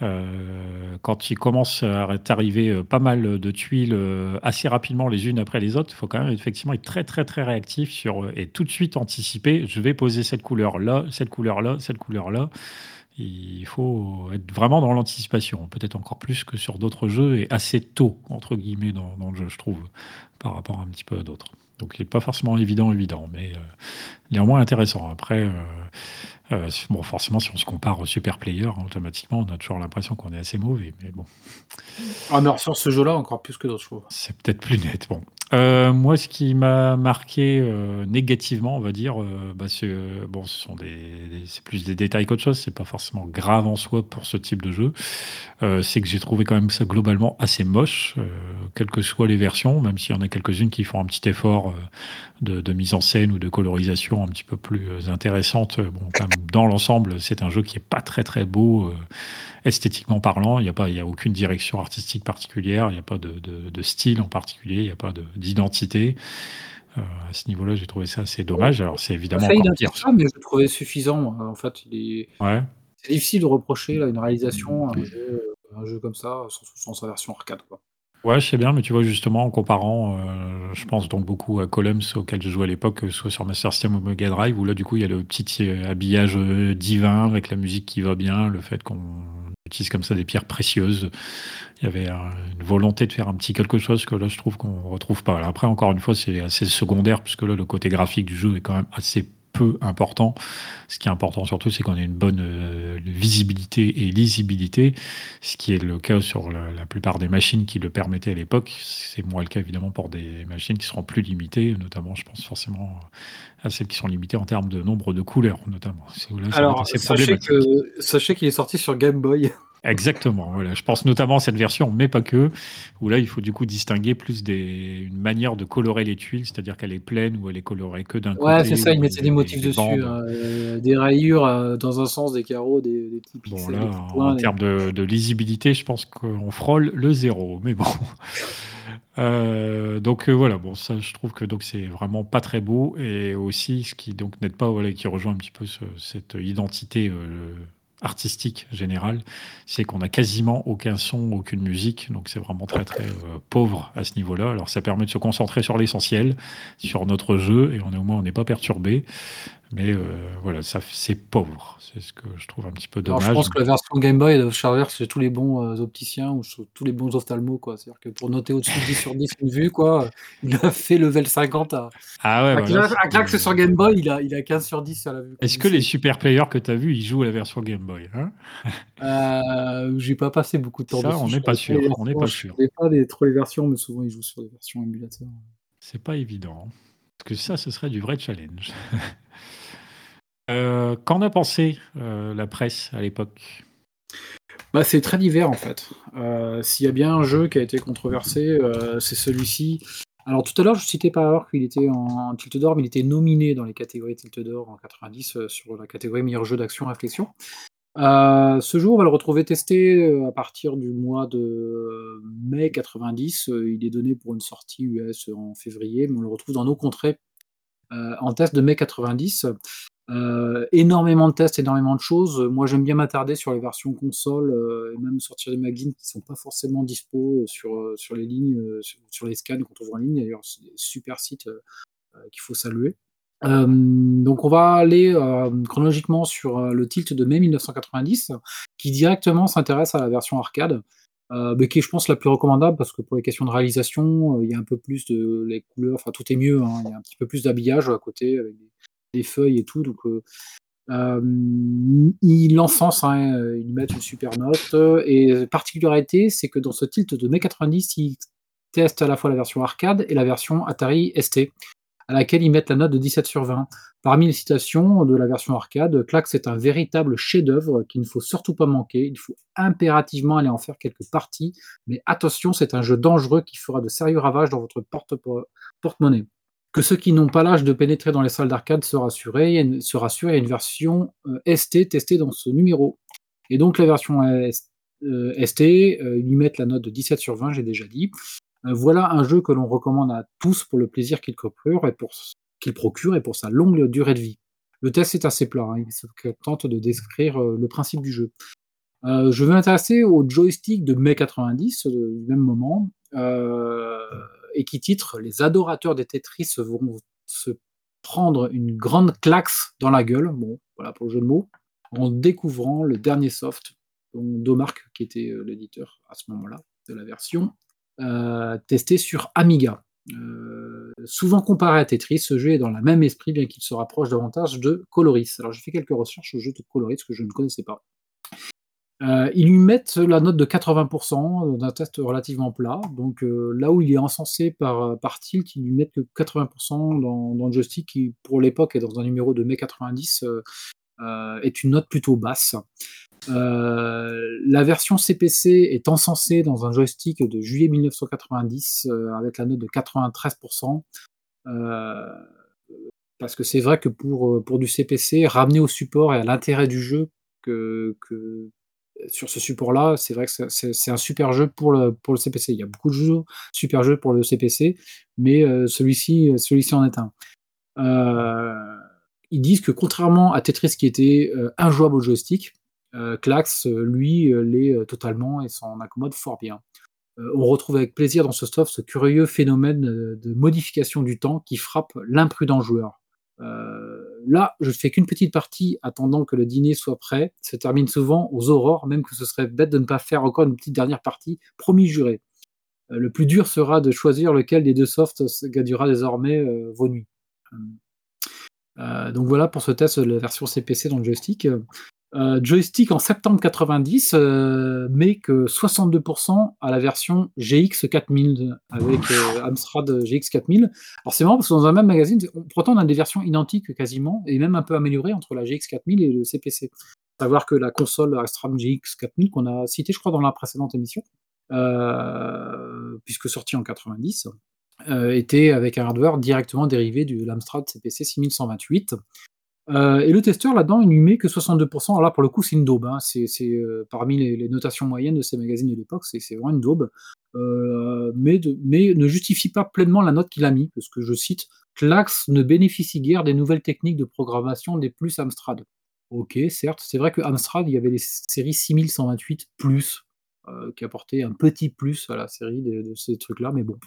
euh, quand il commence à t'arriver pas mal de tuiles assez rapidement les unes après les autres, il faut quand même effectivement être très très très réactif sur et tout de suite anticiper. Je vais poser cette couleur là, cette couleur là, cette couleur là. Il faut être vraiment dans l'anticipation, peut-être encore plus que sur d'autres jeux et assez tôt entre guillemets dans, dans le jeu, je trouve, par rapport un petit peu à d'autres. Donc il n'est pas forcément évident, évident, mais euh, néanmoins intéressant. Après, euh, euh, bon, forcément, si on se compare au super player, hein, automatiquement, on a toujours l'impression qu'on est assez mauvais. Mais bon, Ah, mais sur ce jeu-là, encore plus que d'autres, je trouve. c'est peut-être plus net. Bon. Euh, moi, ce qui m'a marqué euh, négativement, on va dire, euh, bah, c'est euh, bon, ce sont des, c'est plus des détails qu'autre chose. C'est pas forcément grave en soi pour ce type de jeu. Euh, c'est que j'ai trouvé quand même ça globalement assez moche, quelles que soient les versions, même s'il y en a quelques-unes qui font un petit effort de, de mise en scène ou de colorisation un petit peu plus intéressante. Bon, quand même, dans l'ensemble, c'est un jeu qui est pas très très beau. Esthétiquement parlant, il n'y a, pas- il y a aucune direction artistique particulière, il n'y a pas de, de- de style en particulier, il n'y a pas de- d'identité. Euh, à ce niveau-là, j'ai trouvé ça assez dommage. Alors, c'est évidemment encore pire. ça, mais je le trouvais suffisant. En fait, il est... Ouais. c'est difficile de reprocher là, une réalisation à un jeu, un jeu comme ça, sans, sans sa version arcade. Quoi. Ouais, je sais bien, mais tu vois, justement, en comparant, euh, je pense donc beaucoup à Columns auquel je jouais à l'époque, soit sur Master System ou Mega Drive, où là, du coup, il y a le petit euh, habillage euh, divin avec la musique qui va bien, le fait qu'on comme ça des pierres précieuses. Il y avait une volonté de faire un petit quelque chose que là, je trouve qu'on retrouve pas. Après, encore une fois, c'est assez secondaire, puisque là, le côté graphique du jeu est quand même assez peu important. Ce qui est important surtout, c'est qu'on ait une bonne euh, visibilité et lisibilité, ce qui est le cas sur la, la plupart des machines qui le permettaient à l'époque. C'est moins le cas évidemment pour des machines qui seront plus limitées, notamment, je pense forcément à celles qui sont limitées en termes de nombre de couleurs, notamment. Là, Alors, sachez qu'il est sorti sur Game Boy. Exactement, voilà. Je pense notamment à cette version, mais pas que, où là, il faut du coup distinguer plus des, une manière de colorer les tuiles, c'est-à-dire qu'elle est pleine ou elle est colorée que d'un côté. Ouais, c'est ça, ils mettaient des motifs des dessus. euh, des rayures euh, dans un sens, des carreaux, des, des petits Bon, pixels, là, des petits en termes de, de lisibilité, je pense qu'on frôle le zéro, mais bon. (laughs) Euh, donc voilà, bon, ça, je trouve que donc c'est vraiment pas très beau et aussi ce qui donc n'aide pas, voilà, qui rejoint un petit peu ce- cette identité artistique générale, c'est qu'on a quasiment aucun son, aucune musique, donc c'est vraiment très très euh, pauvre à ce niveau-là. Alors ça permet de se concentrer sur l'essentiel, sur notre jeu et on au moins on n'est pas perturbé. Mais euh, voilà, ça c'est pauvre, c'est ce que je trouve un petit peu Alors, dommage. je pense que la version Game Boy elle doit charger chez tous les bons euh, opticiens ou tous les bons ophtalmos. quoi. C'est-à-dire que pour noter au-dessus de 10 sur 10 une vue, quoi, euh, il a fait level 50 à, Ah ouais, à, voilà, claque, à c'est- claque, c'est sur Game Boy, il a, il a 15 sur 10 sur la vue. Est-ce que les super players que tu as vus, ils jouent à la version Game Boy hein? Euh, J'ai pas passé beaucoup de temps Ça, dessus. on je n'est pas sûr, les on n'est pas je sûr. connais pas des, trop les versions, mais souvent ils jouent sur des versions émulateurs. C'est pas évident. Parce que ça, ce serait du vrai challenge. (laughs) Euh, Qu'en a pensé euh, la presse à l'époque? Bah, c'est très divers en fait. Euh, S'il y a bien un jeu qui a été controversé, c'est celui-ci. Alors tout à l'heure, je citais par erreur qu'il était en Tilt d'or, mais il était nominé dans les catégories Tilt d'or en 90 euh, sur la catégorie meilleur jeu d'action réflexion. Euh, ce jeu, on va le retrouver testé euh, à partir du mois de euh, mai 90. Euh, il est donné pour une sortie US en février, mais on le retrouve dans nos contrées en test de mai 90. Euh, énormément de tests, énormément de choses. Moi, j'aime bien m'attarder sur les versions console et même sortir des magazines qui sont pas forcément dispo sur, les lignes, sur, les scans quand on voit en ligne. D'ailleurs, c'est des super sites qu'il faut saluer. Euh, donc, on va aller euh, chronologiquement sur euh, le tilt de mai 1990, qui directement s'intéresse à la version arcade. Mais qui est, je pense, la plus recommandable parce que pour les questions de réalisation, il y a un peu plus de les couleurs, enfin tout est mieux, hein, il y a un petit peu plus d'habillage à côté avec des, feuilles et tout. Donc, ils l'encensent, hein, ils mettent une super note. Et particularité, c'est que dans ce tilt de mai 90, ils testent à la fois la version arcade et la version Atari ST, à laquelle ils mettent la note de 17 sur 20. Parmi les citations de la version arcade, Clax est un véritable chef-d'œuvre qu'il ne faut surtout pas manquer. Il faut impérativement aller en faire quelques parties, mais attention, c'est un jeu dangereux qui fera de sérieux ravages dans votre porte- porte-monnaie que ceux qui n'ont pas l'âge de pénétrer dans les salles d'arcade se rassurent. Il y a une, version euh, ST testée dans ce numéro. Et donc la version euh, ST, ils lui mettent la note de 17 sur 20, j'ai déjà dit. Voilà un jeu que l'on recommande à tous pour le plaisir qu'il procure et pour sa longue durée de vie. Le test est assez plat, hein, il se tente de décrire le principe du jeu. je vais m'intéresser au joystick de mai 90, du même moment, et qui titre Les adorateurs des Tetris vont se prendre une grande claque dans la gueule, bon, voilà pour le jeu de mots, en découvrant le dernier soft, dont Domark, qui était euh, l'éditeur à ce moment-là de la version, euh, testé sur Amiga. Euh, souvent comparé à Tetris, ce jeu est dans le même esprit, bien qu'il se rapproche davantage de Coloris. Alors j'ai fait quelques recherches au jeu de Coloris que je ne connaissais pas. Euh, ils lui mettent la note de 80% d'un test relativement plat. Donc là où il est encensé par, Tilt, ils lui mettent que 80% dans, dans, joystick, qui pour l'époque est dans un numéro de mai 90, euh, est une note plutôt basse. Euh, la version CPC est encensée dans un joystick de juillet 1990 euh, avec la note de 93%. parce que c'est vrai que pour, pour du CPC, ramener au support et à l'intérêt du jeu, que, que sur ce support-là, c'est vrai que c'est un super jeu pour le, pour le CPC. Il y a beaucoup de jeux, super jeux pour le CPC, mais celui-ci celui en est un. Euh, ils disent que contrairement à Tetris qui était euh, injouable au joystick, euh, Klax, euh, lui, l'est totalement et s'en accommode fort bien. on retrouve avec plaisir dans ce stuff ce curieux phénomène de modification du temps qui frappe l'imprudent joueur. là, je ne fais qu'une petite partie attendant que le dîner soit prêt. Ça termine souvent aux aurores, même que ce serait bête de ne pas faire encore une petite dernière partie, promis juré. le plus dur sera de choisir lequel des deux softs gagnera désormais vos nuits. Euh, donc voilà pour ce test de la version CPC dans le joystick. Euh, joystick en septembre 90, euh, mais que 62% à la version GX 4000 avec Amstrad GX 4000. Alors c'est marrant parce que dans un même magazine, pourtant on a des versions identiques quasiment et même un peu améliorées entre la GX 4000 et le CPC. Savoir que la console Amstrad GX 4000 qu'on a cité, je crois, dans la précédente émission, puisque sortie en 90, euh, était avec un hardware directement dérivé du Lamstrad CPC 6128. Euh, et le testeur là-dedans, il lui met que 62%. Alors là, pour le coup, c'est une daube. Hein. C'est euh, parmi les, notations moyennes de ces magazines de l'époque, c'est vraiment une daube. mais, mais, ne justifie pas pleinement la note qu'il a mis, parce que je cite Clax ne bénéficie guère des nouvelles techniques de programmation des plus Amstrad. Ok, certes, c'est vrai que Amstrad, il y avait les séries 6128 plus, qui apportaient un petit plus à la série de ces trucs-là, mais bon,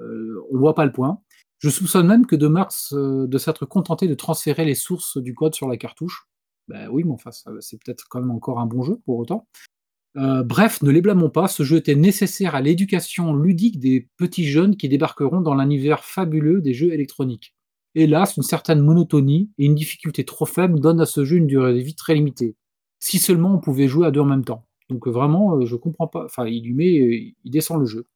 euh, on voit pas le point. Je soupçonne même que de Marx euh, de s'être contenté de transférer les sources du code sur la cartouche. Ben oui, mais enfin, c'est peut-être quand même encore un bon jeu pour autant. Euh, bref, ne les blâmons pas, ce jeu était nécessaire à l'éducation ludique des petits jeunes qui débarqueront dans l'univers fabuleux des jeux électroniques. Hélas, une certaine monotonie et une difficulté trop faible donnent à ce jeu une durée de vie très limitée. Si seulement on pouvait jouer à deux en même temps. Donc vraiment, je comprends pas. Enfin, il lui met, il descend le jeu.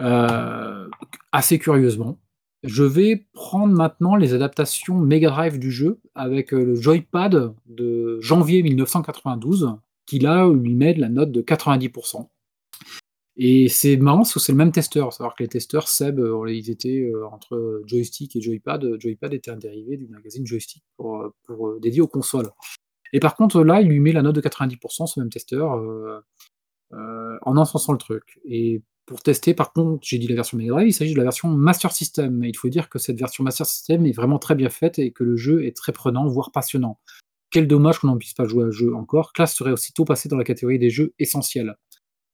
Euh, assez curieusement. Je vais prendre maintenant les adaptations Mega Drive du jeu avec euh, le Joypad de janvier 1992, qui là lui met la note de 90%. Et c'est marrant parce que c'est le même testeur. Savoir que les testeurs, Seb, euh, ils étaient entre joystick et joypad. Joypad était un dérivé du magazine Joystick pour, dédié aux consoles. Et par contre, là, il lui met la note de 90%, ce même testeur, en encensant le truc. Pour tester, par contre, j'ai dit la version Mega Drive, il s'agit de la version Master System. il faut dire que cette version Master System est vraiment très bien faite et que le jeu est très prenant, voire passionnant. Quel dommage qu'on n'en puisse pas jouer à jeu encore. Classe serait aussitôt passé dans la catégorie des jeux essentiels.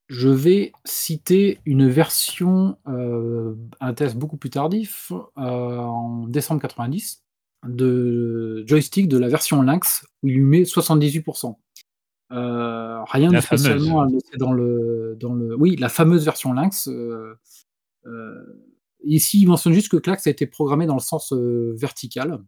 Je vais citer une version, euh, un test beaucoup plus tardif, euh, en décembre 90, de joystick de la version Lynx, où il lui met 78%. Euh, rien de spécialement à noter dans le, dans le. Oui, la fameuse version Lynx. Euh, euh, ici, il mentionne juste que Clax a été programmé dans le sens vertical.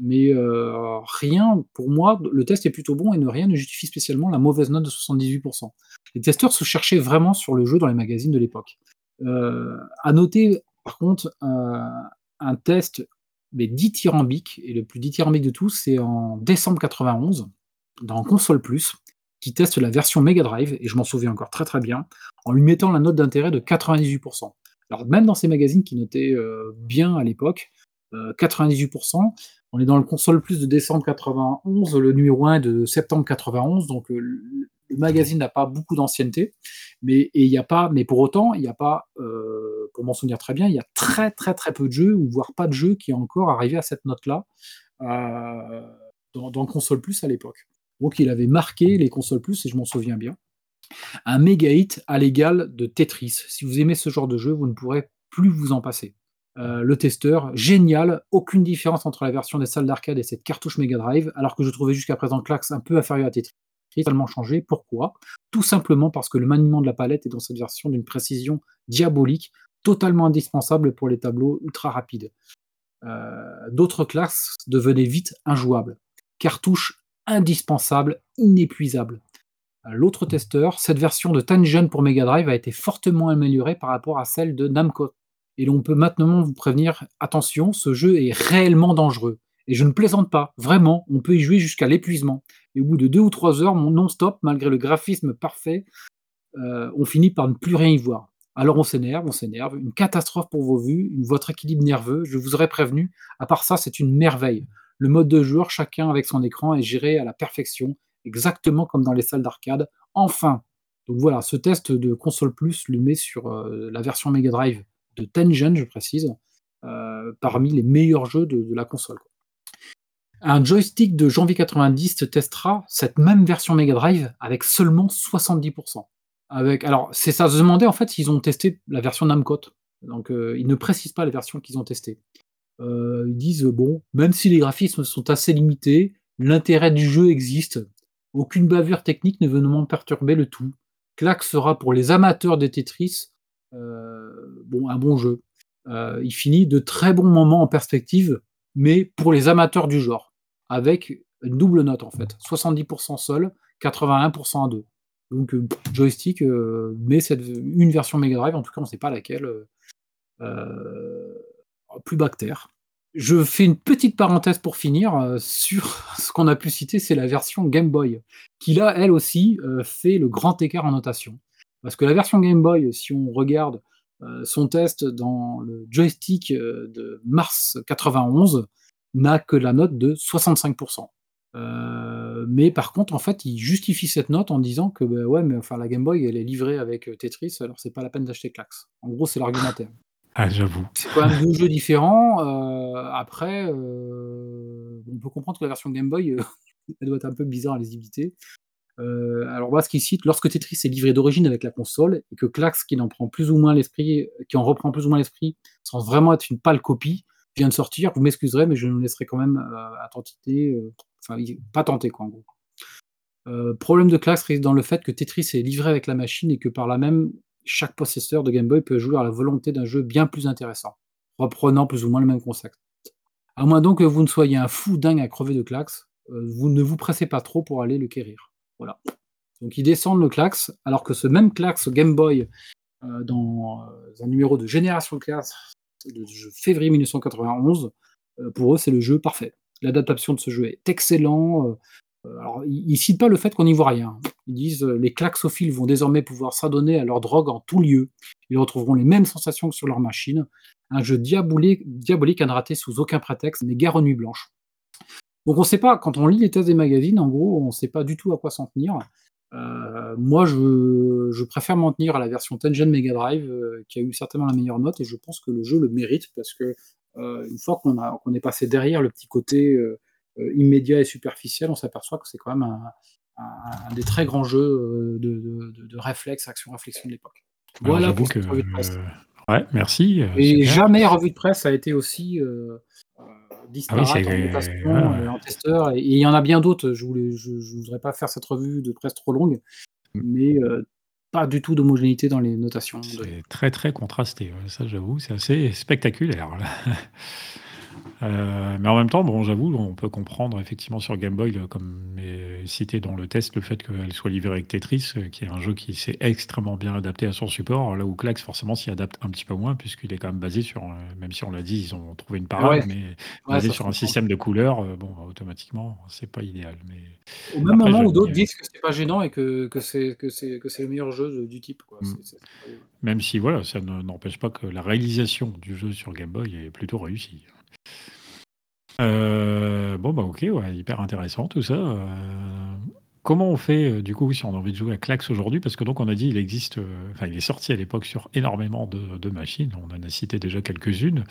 Mais rien, pour moi, le test est plutôt bon et ne, rien ne justifie spécialement la mauvaise note de 78%. Les testeurs se cherchaient vraiment sur le jeu dans les magazines de l'époque. à noter, par contre, un test mais dithyrambique, et le plus dithyrambique de tous, c'est en décembre 91, dans Console Plus, qui teste la version Mega Drive, et je m'en souviens encore très très bien, en lui mettant la note d'intérêt de 98%. Alors même dans ces magazines qui notaient euh, bien à l'époque, 98%, euh, on est dans le console plus de décembre 91, le numéro 1 de septembre 91, donc euh, le magazine n'a pas beaucoup d'ancienneté, mais mais pour autant, il n'y a pas, pour m'en souvenir très bien, il y a très très très peu de jeux, ou voire pas de jeux qui est encore arrivé à cette note-là dans, dans console plus à l'époque. Donc il avait marqué les consoles plus, et je m'en souviens bien. Un méga hit à l'égal de Tetris. Si vous aimez ce genre de jeu, vous ne pourrez plus vous en passer. Euh, le testeur, génial, aucune différence entre la version des salles d'arcade et cette cartouche Mega Drive, alors que je trouvais jusqu'à présent Clax un peu inférieur à Tetris. Totalement changé. Pourquoi? Tout simplement parce que le maniement de la palette est dans cette version d'une précision diabolique, totalement indispensable pour les tableaux ultra rapides. Euh, d'autres classes devenaient vite injouables. Cartouche indispensable, inépuisable. L'autre testeur, cette version de Tangen pour Mega Drive a été fortement améliorée par rapport à celle de Namco. Et l'on peut maintenant vous prévenir, attention, ce jeu est réellement dangereux. Et je ne plaisante pas, vraiment, on peut y jouer jusqu'à l'épuisement. Et au bout de deux ou trois heures, non-stop, malgré le graphisme parfait, euh, on finit par ne plus rien y voir. Alors on s'énerve, on s'énerve, une catastrophe pour vos vues, votre équilibre nerveux, je vous aurais prévenu, à part ça, c'est une merveille. Le mode de joueur, chacun avec son écran, est géré à la perfection, exactement comme dans les salles d'arcade. Enfin, donc voilà, ce test de console plus le met sur euh, la version Mega Drive de Tengen, je précise, euh, parmi les meilleurs jeux de, la console. Un joystick de janvier 90 testera cette même version Mega Drive avec seulement 70%. Avec, alors, c'est ça se demander en fait s'ils ont testé la version Namco. Donc, euh, ils ne précisent pas les versions qu'ils ont testées. Euh, ils disent bon, même si les graphismes sont assez limités, l'intérêt du jeu existe. Aucune bavure technique ne venant perturber le tout. Clack sera pour les amateurs des Tetris euh, bon, un bon jeu. Euh, il finit de très bons moments en perspective, mais pour les amateurs du genre, avec une double note en fait, 70% seul, 81% à deux. Donc joystick, mais une version Mega Drive, en tout cas on ne sait pas laquelle, plus bactère. Je fais une petite parenthèse pour finir euh, sur (laughs) ce qu'on a pu citer, c'est la version Game Boy, qui là, elle aussi, euh, fait le grand écart en notation. Parce que la version Game Boy, si on regarde euh, son test dans le joystick de mars 91, n'a que la note de 65%. mais par contre, en fait, il justifie cette note en disant que bah, ouais, mais enfin la Game Boy, elle est livrée avec Tetris, alors c'est pas la peine d'acheter Clax. En gros, c'est l'argumentaire. Ah, j'avoue. C'est quand même deux jeux différents. Euh, après, euh, on peut comprendre que la version Game Boy, euh, (laughs) elle doit être un peu bizarre à lisibilité. alors voilà ce qu'il cite, lorsque Tetris est livré d'origine avec la console et que Clax, qui en prend plus ou moins l'esprit, qui en reprend plus ou moins l'esprit, sans vraiment être une pâle copie, vient de sortir, vous m'excuserez, mais je me laisserai quand même à tenter, enfin pas tenter quoi en gros. problème de Clax réside dans le fait que Tetris est livré avec la machine et que par là même, chaque possesseur de Game Boy peut jouer à la volonté d'un jeu bien plus intéressant, reprenant plus ou moins le même concept. À moins donc que vous ne soyez un fou dingue à crever de Clax, euh, vous ne vous pressez pas trop pour aller le quérir. Voilà. Donc ils descendent le Clax, alors que ce même Clax Game Boy, euh, dans euh, un numéro de Génération Clax de février 1991, pour eux c'est le jeu parfait. L'adaptation de ce jeu est excellent, euh, alors, ils ne citent pas le fait qu'on n'y voit rien. Ils disent euh, les klaxophiles vont désormais pouvoir s'adonner à leur drogue en tout lieu. Ils retrouveront les mêmes sensations que sur leur machine. Un jeu diabolique, diabolique à ne rater sous aucun prétexte, mais guère nuit blanche. Donc on ne sait pas, quand on lit les thèses des magazines, en gros, on ne sait pas du tout à quoi s'en tenir. Euh, moi, je, préfère m'en tenir à la version Tengen Mega Drive, qui a eu certainement la meilleure note, et je pense que le jeu le mérite, parce que une fois qu'on est passé derrière le petit côté euh, immédiat et superficiel, on s'aperçoit que c'est quand même un, des très grands jeux euh, de, réflexe, action-réflexion de l'époque. Voilà pour cette revue de presse. Ouais, merci. Euh, et jamais revue de presse a été aussi euh, disparate ah en, testeur. Et, il y en a bien d'autres. Je ne voudrais pas faire cette revue de presse trop longue, mais pas du tout d'homogénéité dans les notations. C'est très très contrasté. Ça, j'avoue, c'est assez spectaculaire. (laughs) Euh, mais en même temps, bon, j'avoue, on peut comprendre effectivement sur Game Boy, comme cité dans le test, le fait qu'elle soit livrée avec Tetris, euh, qui est un jeu qui s'est extrêmement bien adapté à son support, là où Clax forcément s'y adapte un petit peu moins, puisqu'il est quand même basé sur, euh, même si on l'a dit, ils ont trouvé une parade, mais basé sur un système de couleurs, bon, automatiquement, c'est pas idéal. Mais... Au même moment où d'autres disent que c'est pas gênant et que, que c'est le meilleur jeu du type. Quoi. Mm. Même si voilà, ça n'empêche pas que la réalisation du jeu sur Game Boy est plutôt réussie. Euh, bon, bah ok, hyper intéressant tout ça. Euh, comment on fait du coup si on a envie de jouer à Clax aujourd'hui? Parce que donc on a dit il existe, enfin il est sorti à l'époque sur énormément de machines. On en a cité déjà quelques-unes.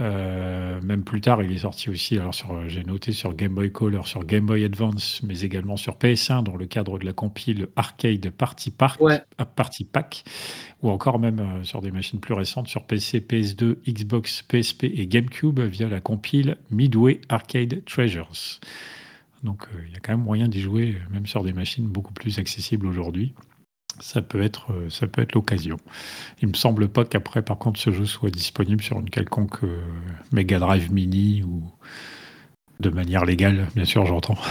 Euh, même plus tard, il est sorti aussi, alors sur, j'ai noté sur Game Boy Color, sur Game Boy Advance, mais également sur PS1 dans le cadre de la compile Arcade Party, Park, Ouais. euh, Party Pack, ou encore même euh, sur des machines plus récentes sur PC, PS2, Xbox, PSP et GameCube via la compile Midway Arcade Treasures. Donc euh, il y a quand même moyen d'y jouer, euh, même sur des machines beaucoup plus accessibles aujourd'hui. Ça peut être, euh, ça peut être l'occasion. Il me semble pas qu'après, par contre, ce jeu soit disponible sur une quelconque euh, Mega Drive Mini ou de manière légale, bien sûr, j'entends. (laughs)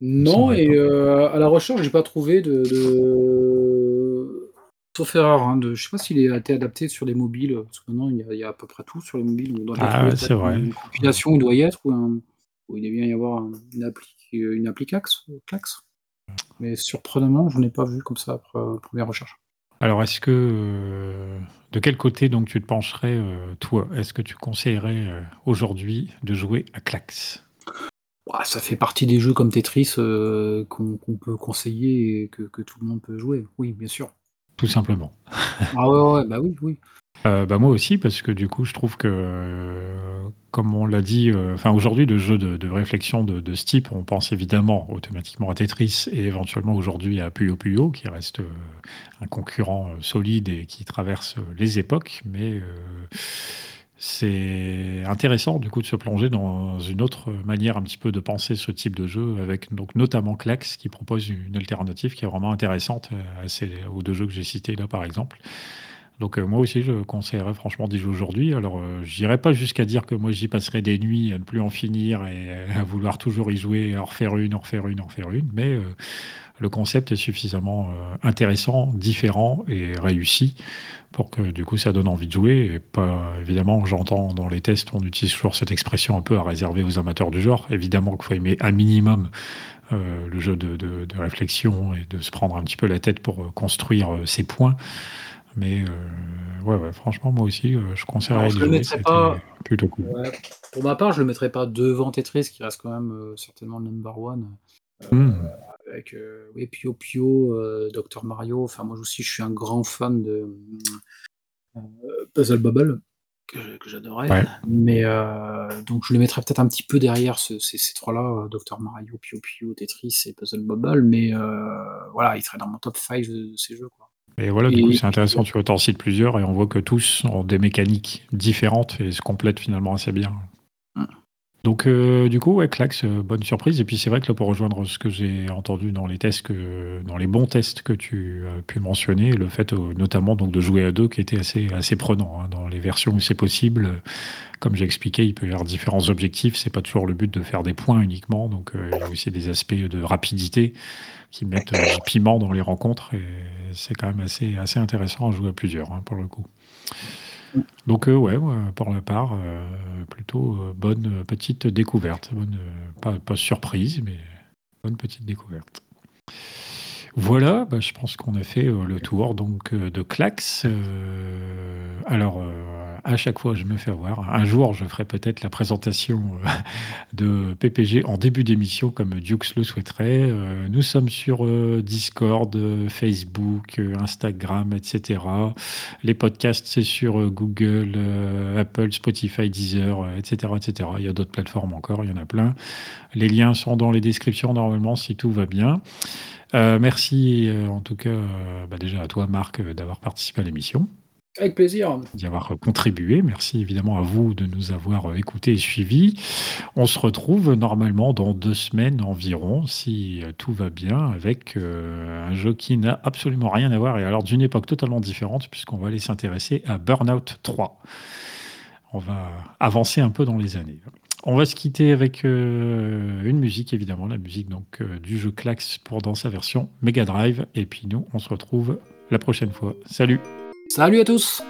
Non, et euh, à la recherche, j'ai pas trouvé de, de... Sauf erreur, hein, de... je sais pas s'il a été adapté sur les mobiles, parce que maintenant il y, a, il y a à peu près tout sur les mobiles. Bien Ah, c'est vrai. Une compilation, il doit y être, ou, un- ou il doit bien y avoir un- une appli, une appli Clax, Clax. Mais surprenamment, je n'ai pas vu comme ça après euh, première recherche. Alors, est-ce que euh, de quel côté donc tu te pencherais, euh, toi? Est-ce que tu conseillerais euh, aujourd'hui de jouer à Clax? Ça fait partie des jeux comme Tetris qu'on qu'on peut conseiller et que, que tout le monde peut jouer. Oui, bien sûr. Tout simplement. Ah ouais, ouais, bah oui, oui. Euh, bah moi aussi, parce que du coup, je trouve que, euh, comme on l'a dit, euh, aujourd'hui, de jeux de, réflexion de, ce type, on pense évidemment automatiquement à Tetris et éventuellement aujourd'hui à Puyo Puyo, qui reste un concurrent solide et qui traverse les époques. Mais c'est intéressant du coup de se plonger dans une autre manière un petit peu de penser ce type de jeu, avec donc notamment Clax qui propose une alternative qui est vraiment intéressante à aux deux jeux que j'ai cités là par exemple. Donc euh, moi aussi, je conseillerais franchement d'y jouer aujourd'hui. Alors, euh, je n'irai pas jusqu'à dire que moi, j'y passerai des nuits à ne plus en finir et euh, à vouloir toujours y jouer, en refaire une, en refaire une, en refaire une. Mais euh, le concept est suffisamment euh, intéressant, différent et réussi pour que du coup, ça donne envie de jouer. Et pas, évidemment, j'entends dans les tests, on utilise toujours cette expression un peu à réserver aux amateurs du genre. Évidemment qu'il faut aimer un minimum euh, le jeu de, de- de réflexion et de se prendre un petit peu la tête pour construire ses points. Mais euh, ouais, ouais, franchement, moi aussi, euh, je conseillerais je le jouer. mettrais C'était pas- plutôt cool. Ouais. Pour ma part, je le mettrais pas devant Tetris, qui reste quand même euh, certainement le number one. Hmm. Avec euh, oui, Pio Pio, euh, Dr Mario. Enfin, moi aussi, je suis un grand fan de euh, Puzzle Bubble, que, que j'adorais. Ouais. Mais euh, donc, je le mettrais peut-être un petit peu derrière ce- ces, ces trois-là, euh, Dr Mario, Pio Pio, Tetris et Puzzle Bubble. Mais euh, voilà, il serait dans mon top 5 de, de ces jeux. Quoi. Et voilà, du Et- coup, c'est intéressant. Tu t'en cites plusieurs et on voit que tous ont des mécaniques différentes et se complètent finalement assez bien. Hmm. Donc, euh, du coup, ouais, Clax, euh, bonne surprise. Et puis, c'est vrai que là, pour rejoindre ce que j'ai entendu dans les tests, que, dans les bons tests que tu as pu mentionner, le fait euh, notamment donc, de jouer à deux qui était assez, assez prenant. hein. Dans les versions où c'est possible, comme j'ai expliqué, il peut y avoir différents objectifs. C'est pas toujours le but de faire des points uniquement. Donc, il y a aussi des aspects de rapidité qui mettent du piment dans les rencontres. Et c'est quand même assez, assez intéressant à jouer à plusieurs, hein, pour le coup. Donc, euh, ouais, pour ma part, euh, plutôt euh, bonne petite découverte. Bonne, pas surprise, mais bonne petite découverte. Voilà, bah, je pense qu'on a fait euh, le tour donc euh, de Clax. Euh, alors, à chaque fois, je me fais avoir. Un jour, je ferai peut-être la présentation de PPG en début d'émission, comme Dukes le souhaiterait. Nous sommes sur Discord, Facebook, Instagram, etc. Les podcasts, c'est sur Google, Apple, Spotify, Deezer, etc., etc. Il y a d'autres plateformes encore, il y en a plein. Les liens sont dans les descriptions normalement si tout va bien. Euh, merci euh, en tout cas euh, bah, déjà à toi Marc d'avoir participé à l'émission, Avec plaisir. d'y avoir contribué. Merci évidemment à vous de nous avoir écoutés et suivis. On se retrouve normalement dans deux semaines environ si tout va bien avec un jeu qui n'a absolument rien à voir et alors d'une époque totalement différente puisqu'on va aller s'intéresser à Burnout 3. On va avancer un peu dans les années. On va se quitter avec euh, une musique, évidemment, la musique donc euh, du jeu Clax pour dans sa version Mega Drive. Et puis nous, on se retrouve la prochaine fois. Salut Salut à tous